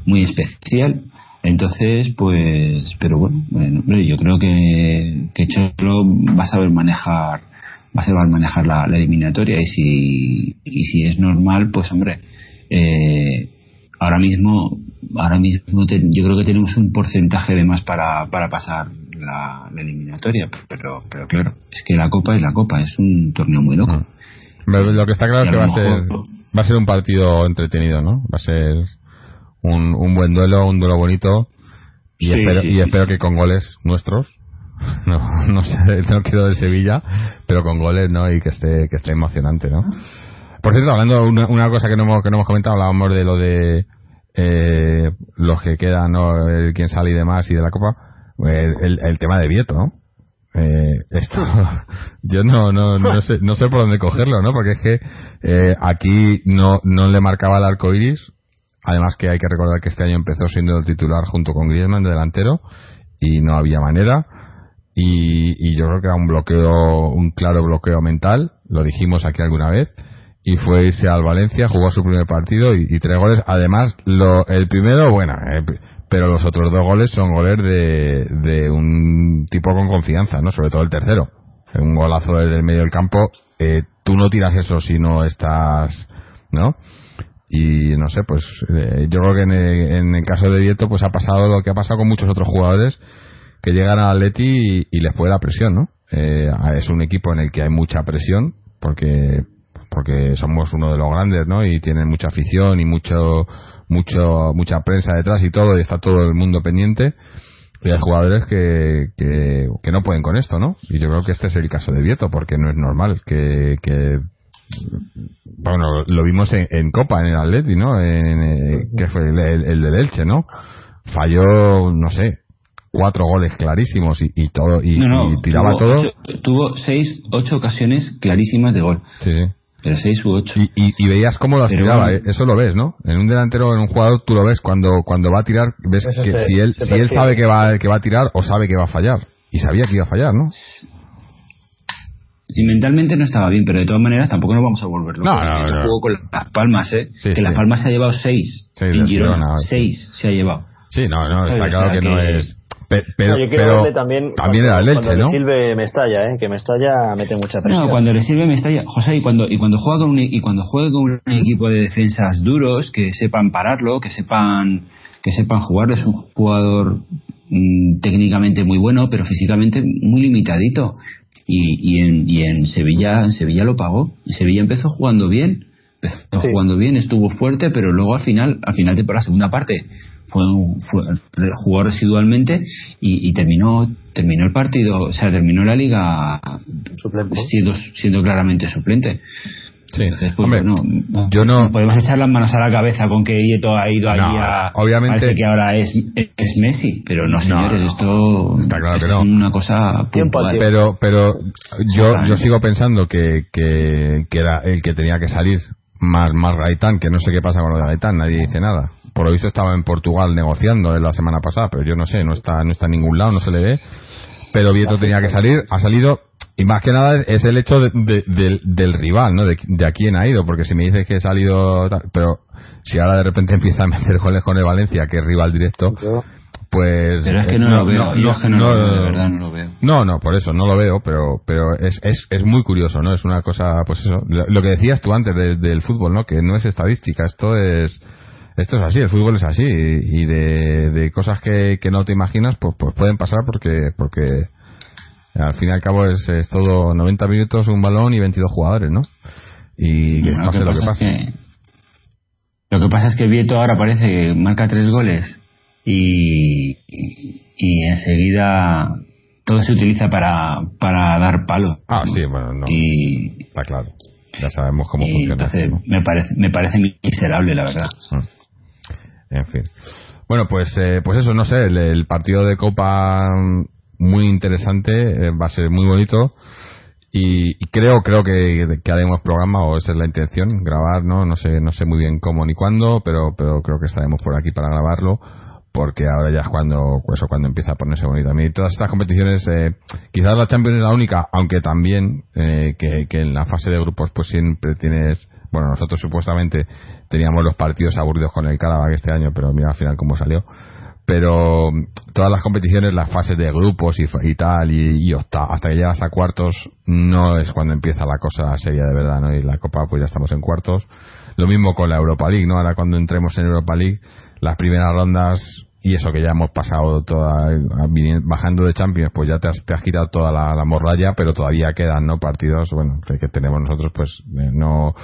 muy especial. Entonces, pues, pero bueno, bueno, yo creo que, que Cholo va a saber manejar, va a saber manejar la, la eliminatoria y si, y si es normal, pues hombre, eh, ahora mismo, ahora mismo te- yo creo que tenemos un porcentaje de más para, para pasar la, la eliminatoria, pero, pero claro, es que la Copa es la Copa, es un torneo muy loco. Pero Lo que está claro es que va a ser va a ser un partido entretenido, ¿no? Va a ser un, un buen duelo, un duelo bonito y Sí, espero, sí, y sí, espero que con goles nuestros. *laughs* No, no sé, no quiero de Sevilla, pero con goles, ¿no? Y que esté que esté emocionante, ¿no? Por cierto, hablando de una, una cosa que no hemos, que no hemos comentado, hablábamos de lo de eh, los que quedan, ¿no? El quién sale y demás y de la Copa. El, el- tema de Vieto. Eh, esto, *laughs* yo no, no, no sé, no sé por dónde cogerlo, ¿no? Porque es que eh, aquí no, no le marcaba el arco iris. Además que hay que recordar que este año empezó siendo el titular junto con Griezmann de delantero y no había manera. Y, y yo creo que era un bloqueo, un claro bloqueo mental, lo dijimos aquí alguna vez, y fue irse al Valencia, jugó su primer partido y, tres goles. Además, lo, el primero, bueno, eh, pero los otros dos goles son goles de, de un tipo con confianza, ¿no? Sobre todo el tercero. Un golazo desde el medio del campo. Eh, tú no tiras eso si no estás, ¿no? Y no sé, pues eh, yo creo que en el, en el caso de Vieto, pues ha pasado lo que ha pasado con muchos otros jugadores que llegan al Atleti y, y les puede la presión, ¿no? Eh, es un equipo en el que hay mucha presión porque porque somos uno de los grandes, ¿no? Y tienen mucha afición y mucho mucho mucha prensa detrás y todo y está todo el mundo pendiente. Y hay jugadores que, que, que no pueden con esto, ¿no? Y yo creo que este es el caso de Vieto, porque no es normal que, que bueno, lo vimos en, en Copa, en el Atleti, ¿no? En, eh, que fue el, el, el del Elche, ¿no? Falló, no sé, cuatro goles clarísimos y, y todo, y, No, no, y tiraba tuvo todo. ocho- tuvo seis, ocho ocasiones clarísimas de gol. Sí, sí. Pero seis u ocho. Y, y, y veías cómo las Pero tiraba, bueno. ¿eh? eso lo ves, ¿no? En un delantero, en un jugador, tú lo ves cuando, cuando va a tirar, ves Eso que se- si él, si él sabe que va, que va a tirar o sabe que va a fallar. Y sabía que iba a fallar, ¿no? Y mentalmente no estaba bien, pero de todas maneras tampoco nos vamos a volver locos. No, no, Este no. jugó con las palmas, ¿eh? Sí, que sí. las palmas se ha llevado seis. Sí, en Girona. Seis se ha llevado. Sí, no, no, está O sea claro que no que- es. Pe- pero, No, yo quiero pero verle también, también cuando, era Leche, cuando ¿no? le sirve Mestalla, ¿eh? que Mestalla mete mucha presión. No, cuando le sirve Mestalla, José, y cuando, y cuando juega con un, y cuando juegue con un equipo de defensas duros, que sepan pararlo, que sepan, que sepan jugar, es un jugador mm, técnicamente muy bueno, pero físicamente muy limitadito. Y, y, en, y en Sevilla, en Sevilla lo pagó. En Sevilla empezó jugando bien, empezó Sí. jugando bien, estuvo fuerte, pero luego al final, al final de por la segunda parte, fue, un- fue jugó residualmente y, y terminó, terminó el partido, o sea, terminó la liga Suplente. siendo, siendo claramente suplente. Sí. Entonces, pues, Hombre, bueno, yo no- podemos echar las manos a la cabeza con que Ieto ha ido ahí No, a. obviamente- Parece que ahora es, es Messi, pero no, señores, no, esto está claro es que no. una cosa puntual. pero pero yo yo sigo pensando que, que, que era el que tenía que salir más más Gaitán que no sé qué pasa con lo de Gaitán nadie dice nada. Por lo visto estaba en Portugal negociando eh, la semana pasada pero yo no sé no está no está en ningún lado no se le ve. Pero Vieto tenía que salir ha salido y más que nada es, el hecho de- de- del, rival no de, de a quién ha ido porque si me dices que ha salido pero si ahora de repente *laughs* empieza a meter goles con el Valencia que es rival directo pues Pero es que eh, no, lo veo, yo es que no, lo veo, de verdad no lo veo. no, no, por eso no lo veo, pero pero es, es, es muy curioso, ¿no? Es una cosa, pues eso, lo, lo que decías tú antes de- del fútbol, ¿no? Que no es estadística, esto es esto es así, el fútbol es así y, y de, de cosas que, que no te imaginas, pues, pues pueden pasar porque porque al fin y al cabo es, es todo 90 minutos, un balón y 22 jugadores, ¿no? Y que Bueno, pase lo que pasa es pase. que- lo que pasa es que Vieto ahora parece que marca tres goles y, y, y enseguida todo se utiliza para, para dar palo. Ah, sí, bueno, no, Y, está claro. Ya sabemos cómo y funciona. entonces esto, ¿no? me parece me parece miserable la verdad Mm. En fin. Bueno, pues eh, pues eso, no sé, el, el partido de Copa mm, muy interesante, eh, va a ser muy bonito y, y creo creo que, que haremos programa o esa es la intención, grabar, no no sé no sé muy bien cómo ni cuándo, pero pero creo que estaremos por aquí para grabarlo porque ahora ya es cuando pues, cuando empieza a ponerse bonito. A mí todas estas competiciones, eh, quizás la Champions es la única, aunque también eh, que, que en la fase de grupos pues siempre tienes, bueno, nosotros supuestamente teníamos los partidos aburridos con el Karabakh este año, pero mira al final cómo salió. Pero mm, todas las competiciones, las fases de grupos y, y tal, y, hasta que llegas a cuartos, no es cuando empieza la cosa seria de verdad, ¿no? Y la Copa, pues ya estamos en cuartos. Lo mismo con la Europa League, ¿no? Ahora cuando entremos en Europa League, las primeras rondas, y eso que ya hemos pasado toda, bajando de Champions, pues ya te has, te has quitado toda la, la morralla, pero todavía quedan, ¿no? Partidos, bueno, que, que tenemos nosotros, pues, eh, no,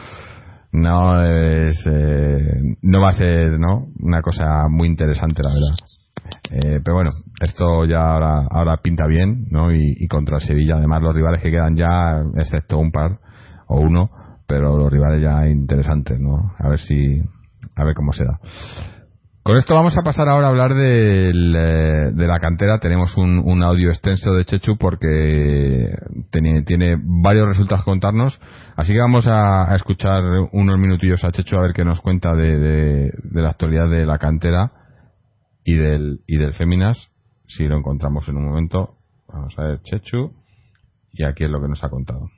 no es, eh, no va a ser, ¿no? Una cosa muy interesante, la verdad. Eh, pero bueno, esto ya ahora, ahora pinta bien, ¿no? Y, y contra Sevilla, además los rivales que quedan ya, excepto un par o uno, pero los rivales ya interesantes, ¿no? A ver si, a ver cómo se da. Con esto vamos a pasar ahora a hablar eh, de la cantera. Tenemos un, audio extenso de Chechu porque tiene, tiene varios resultados que contarnos. Así que vamos a, escuchar unos minutillos a Chechu a ver qué nos cuenta de, de- de la actualidad de la cantera y del, y del Féminas. Si lo encontramos en un momento. Vamos a ver, Chechu. Y aquí es lo que nos ha contado.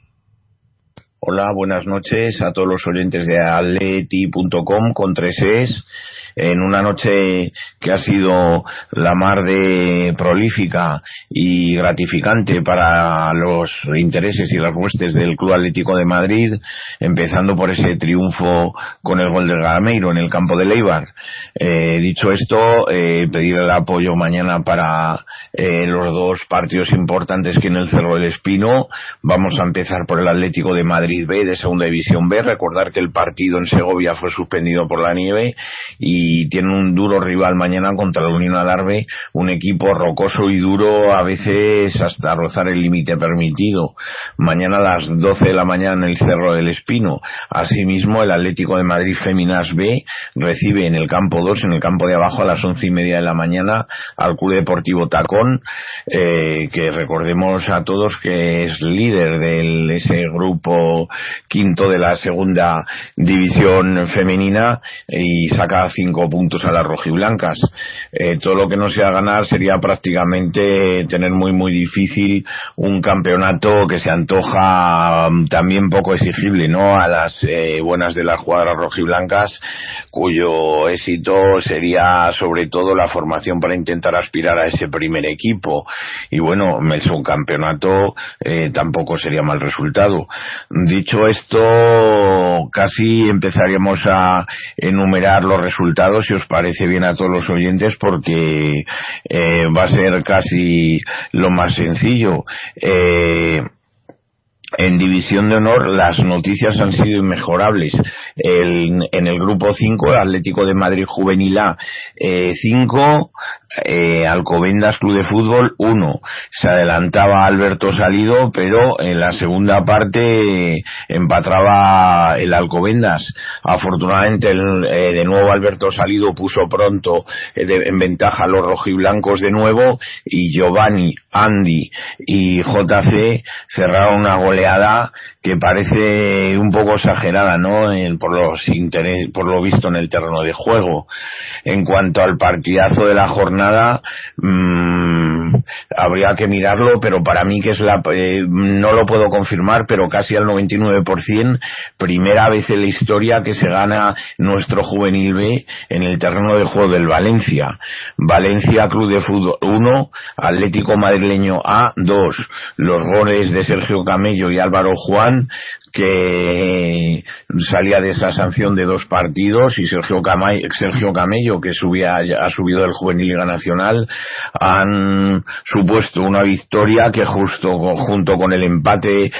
Hola, buenas noches a todos los oyentes de atleti.com con tres es en una noche que ha sido la mar de prolífica y gratificante para los intereses y las huestes del Club Atlético de Madrid, empezando por ese triunfo con el gol del Garameiro en el campo de Leibar. Eh, dicho esto, eh, pedir el apoyo mañana para eh, los dos partidos importantes que en el Cerro del Espino. Vamos a empezar por el Atlético de Madrid B de Segunda División B. Recordar que el partido en Segovia fue suspendido por la nieve y tiene un duro rival mañana contra el Unión Adarve, un equipo rocoso y duro, a veces hasta rozar el límite permitido. Mañana a las 12 de la mañana en el Cerro del Espino. Asimismo, el Atlético de Madrid Feminas B recibe en el campo 2, en el campo de abajo, a las once y media de la mañana al Club Deportivo Tacón, eh, que recordemos a todos que es líder de ese grupo quinto de la segunda división femenina y saca cinco puntos a las rojiblancas. Eh, todo lo que no sea ganar sería prácticamente tener muy muy difícil un campeonato que se antoja mm, también poco exigible, ¿no? A las eh, buenas de las jugadoras rojiblancas, cuyo éxito sería sobre todo la formación para intentar aspirar a ese primer equipo. Y bueno, el subcampeonato eh, tampoco sería mal resultado. Dicho esto, casi empezaríamos a enumerar los resultados, si os parece bien a todos los oyentes, porque eh, va a ser casi lo más sencillo. Eh, en División de Honor las noticias han sido inmejorables. El, en el grupo 5, el Atlético de Madrid Juvenil A 5, eh, Alcobendas Club de Fútbol 1. Se adelantaba Alberto Salido, pero en la segunda parte empataba el Alcobendas. Afortunadamente, eh, de nuevo Alberto Salido puso pronto eh, en ventaja a los rojiblancos de nuevo y Giovanni, Andy y JC cerraron una goleada que parece un poco exagerada, ¿no? por los interés, por lo visto en el terreno de juego. En cuanto al partidazo de la jornada, mmm, habría que mirarlo, pero para mí que es la, eh, no lo puedo confirmar, pero casi al 99%, primera vez en la historia que se gana nuestro juvenil B en el terreno de juego del Valencia. Valencia Club de Fútbol 1, Atlético Madrileño A 2. Los goles de Sergio Camello y Álvaro Juan que salía de esa sanción de dos partidos y Sergio, Sergio Camello que subía, ha subido del Juvenil Liga Nacional han supuesto una victoria que justo junto con el empate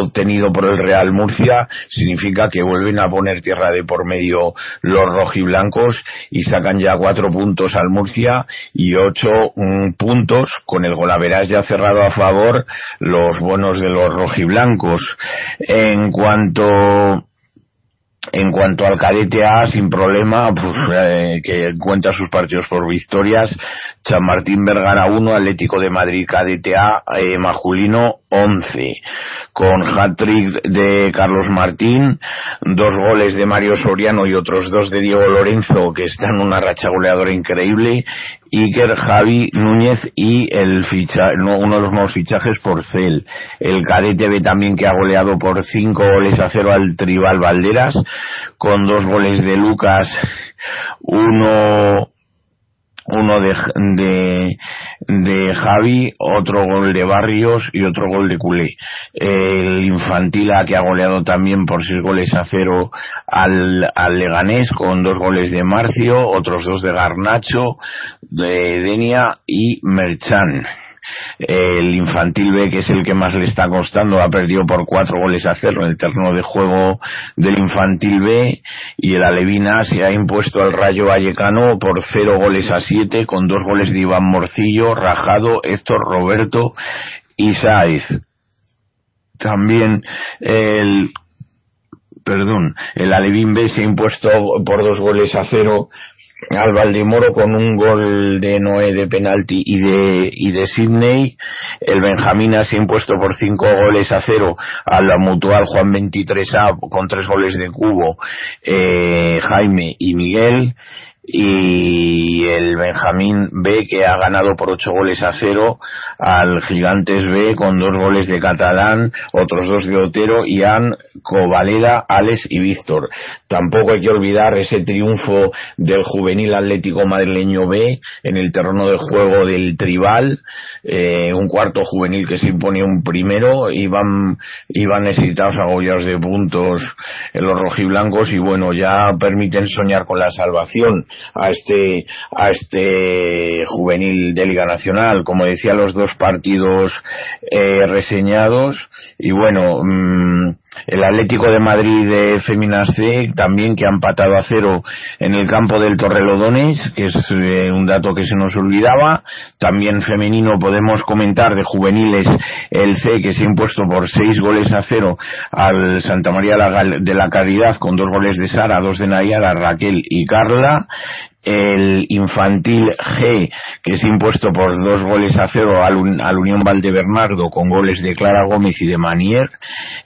obtenido por el Real Murcia significa que vuelven a poner tierra de por medio los rojiblancos y sacan ya cuatro puntos al Murcia y ocho mm, puntos. Con el golaveras ya cerrado a favor los buenos de los rojiblancos en cuanto en cuanto al cadete A, sin problema, pues, eh, que cuenta sus partidos por victorias, San Martín Vergara 1, Atlético de Madrid cadete A, eh, masculino 11, con hat-trick de Carlos Martín, dos goles de Mario Soriano y otros dos de Diego Lorenzo, que están en una racha goleadora increíble, Iker, Javi Núñez y el ficha, uno de los nuevos fichajes por Cel. El cadete B también que ha goleado por cinco goles a cero al Tribal Valderas, con dos goles de Lucas, uno uno de, de, de, Javi, otro gol de Barrios y otro gol de Culé. El Infantila que ha goleado también por seis goles a cero al, al Leganés con dos goles de Marcio, otros dos de Garnacho, de Denia y Merchan. El infantil B, que es el que más le está costando, ha perdido por cuatro goles a cero en el terreno de juego del infantil B y el Alevina se ha impuesto al Rayo Vallecano por cero goles a siete con dos goles de Iván Morcillo, Rajado, Héctor Roberto y Saiz. También el perdón, el Alevín B se ha impuesto por dos goles a cero al Valdemoro con un gol de Noé de penalti y de, y de Sydney. El Benjamín se ha impuesto por cinco goles a cero a la Mutual Juan 23A con tres goles de Cubo, eh, Jaime y Miguel y el Benjamín B que ha ganado por ocho goles a cero al Gigantes B con dos goles de Catalán, otros dos de Otero, Ian, Covaleda, Alex y Víctor. Tampoco hay que olvidar ese triunfo del juvenil Atlético Madrileño B en el terreno de juego del Tribal, eh, un cuarto juvenil que se impone un primero, iban, iban necesitados agollados de puntos en los rojiblancos y bueno, ya permiten soñar con la salvación a este, a este juvenil de Liga Nacional, como decía, los dos partidos eh, reseñados. Y bueno, mmm, el Atlético de Madrid de Feminas C también que ha empatado a cero en el campo del Torrelodones, que es eh, un dato que se nos olvidaba. También femenino podemos comentar de juveniles el C que se ha impuesto por seis goles a cero al Santa María de la Caridad con dos goles de Sara, dos de Nayara, Raquel y Carla el infantil G, que es impuesto por dos goles a cero al, al Unión Valdebernardo con goles de Clara Gómez y de Manier.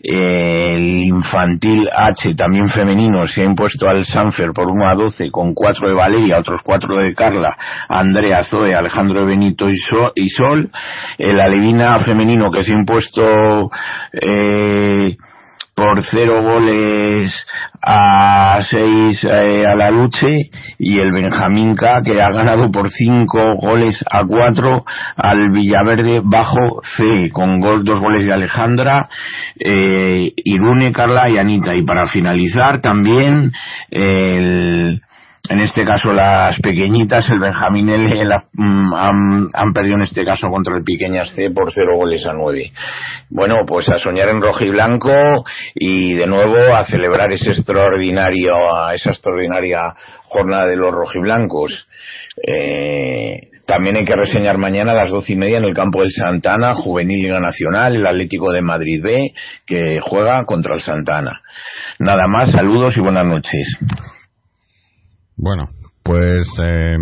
El infantil H, también femenino, se ha impuesto al Sanfer por 1 a 12 con cuatro de Valeria, otros cuatro de Carla, Andrea, Zoe, Alejandro Benito y, Sol. El Alevina femenino que se ha impuesto eh, por cero goles a seis eh, a la Luche y el Benjamín K que ha ganado por cinco goles a cuatro al Villaverde bajo C con gol, dos goles de Alejandra eh, Irune, Carla y Anita. Y para finalizar también el en este caso las pequeñitas, el Benjamín L mm, han, perdido en este caso contra el Pequeñas C por cero goles a nueve. Bueno, pues a soñar en rojo y blanco y de nuevo a celebrar ese extraordinario, esa extraordinaria jornada de los rojiblancos. Eh, también hay que reseñar mañana a las doce y media en el campo del Santana, Juvenil Liga Nacional, el Atlético de Madrid B, que juega contra el Santana. Nada más, saludos y buenas noches. Bueno, pues eh,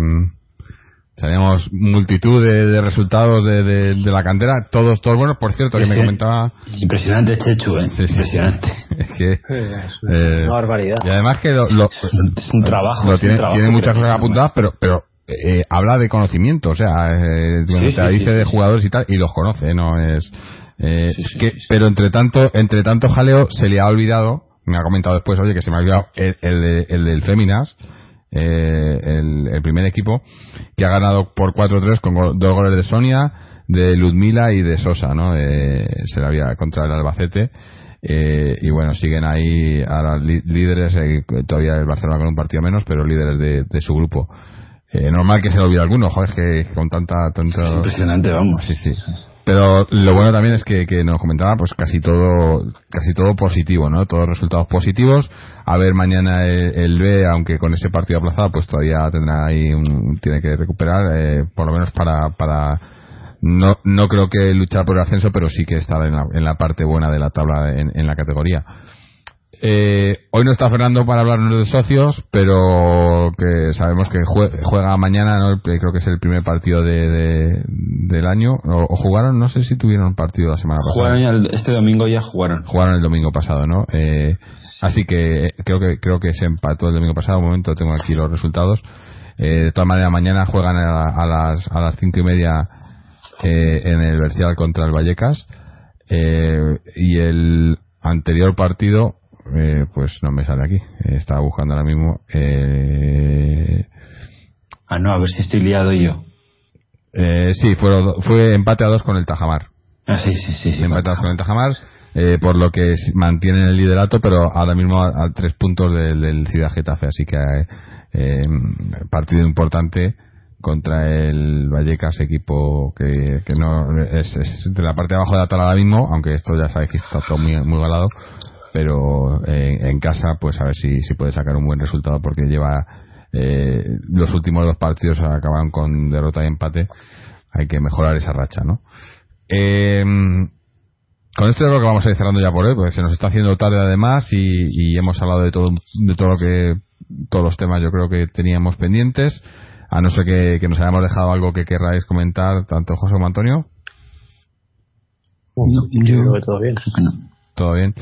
teníamos multitud de, resultados de, la cantera, todos, todos buenos. Por cierto, que me comentaba. Impresionante Chechu, ¿eh? Impresionante. *laughs* es que. Es una, eh, barbaridad. Y además que. Lo, es un trabajo. tiene, tiene muchas cosas apuntadas, pero. pero eh, habla de conocimiento, o sea, eh, dice de jugadores y tal, y los conoce, no es. Eh, que, pero entre tanto, entre tanto jaleo se le ha olvidado, me ha comentado después, oye, que se me ha olvidado el, el, el del Féminas, eh, el, primer equipo, que ha ganado por 4-3 con dos goles de Sonia, de Ludmila y de Sosa, ¿no? se la había contra el Albacete. Eh, y bueno, siguen ahí ahora líderes, eh, todavía el Barcelona con un partido menos, pero líderes de, su grupo. Eh, normal que se lo olvide alguno, joder, que con tanta, tanta... impresionante, vamos. Sí, sí. Pero lo bueno también es que, que, nos comentaba pues casi todo casi todo positivo, ¿no? Todos resultados positivos. A ver mañana el, B, aunque con ese partido aplazado, pues todavía tendrá ahí un, tiene que recuperar, eh, por lo menos para para no no creo que luchar por el ascenso, pero sí que estar en la, en la parte buena de la tabla en, en la categoría. Eh, hoy no está Fernando para hablarnos de socios, pero que sabemos que juega mañana, ¿no? creo que es el primer partido de, del año. O, jugaron, no sé si tuvieron partido la semana pasada. este domingo ya jugaron. Jugaron el domingo pasado, ¿no? Eh, así que creo que creo que se empató el domingo pasado. Un momento, tengo aquí los resultados. Eh, de todas maneras, mañana juegan a, las a las cinco y media en el Bercial contra el Vallecas. y el anterior partido eh, pues no me sale aquí. estaba buscando ahora mismo. Eh... Ah, no, a ver si estoy liado yo. Eh, sí, fue, fue empate a dos con el Tajamar. Ah, sí, sí, sí. sí empate a dos con el Tajamar, eh, por lo que mantienen el liderato, pero ahora mismo a, tres puntos del, del Ciudad Getafe. Así que eh, partido importante contra el Vallecas, equipo que, que no es, es, de la parte de abajo de la tabla ahora mismo, aunque esto ya sabéis que está todo muy, muy galado pero en, casa pues a ver si, si puede sacar un buen resultado porque lleva eh, los últimos dos partidos acaban con derrota y empate. Hay que mejorar esa racha no eh, con esto es lo que vamos a ir cerrando ya por hoy porque se nos está haciendo tarde además y, hemos hablado de todo de todo lo que todos los temas yo creo que teníamos pendientes. A no ser que, nos hayamos dejado algo que querráis comentar tanto José como Antonio. Yo creo que todo bien. todo bien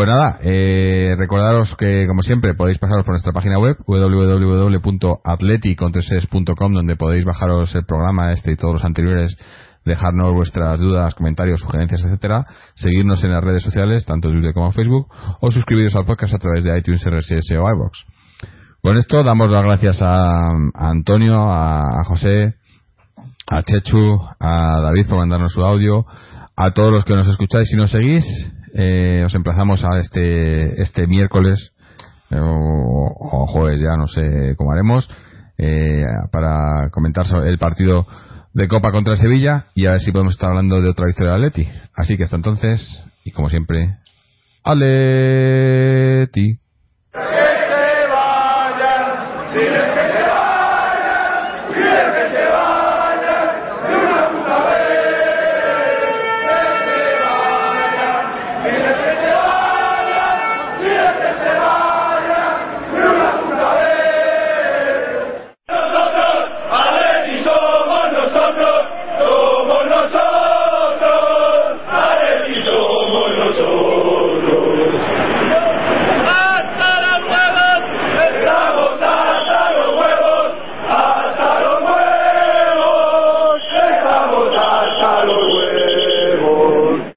pues nada, eh, recordaros que como siempre podéis pasaros por nuestra página web www.atleticontreses.com donde podéis bajaros el programa este y todos los anteriores, dejarnos vuestras dudas, comentarios, sugerencias, etcétera, seguirnos en las redes sociales, tanto Twitter como Facebook, o suscribiros al podcast a través de iTunes, RSS o iBox. Con esto damos las gracias a, Antonio, a, a José, a Chechu, a David por mandarnos su audio, a todos los que nos escucháis y nos seguís eh, os emplazamos a este, este miércoles eh, o, jueves, ya no sé cómo haremos, eh, para comentar sobre el partido de Copa contra Sevilla y a ver si podemos estar hablando de otra victoria de Atleti. Así que hasta entonces, y como siempre, Atleti.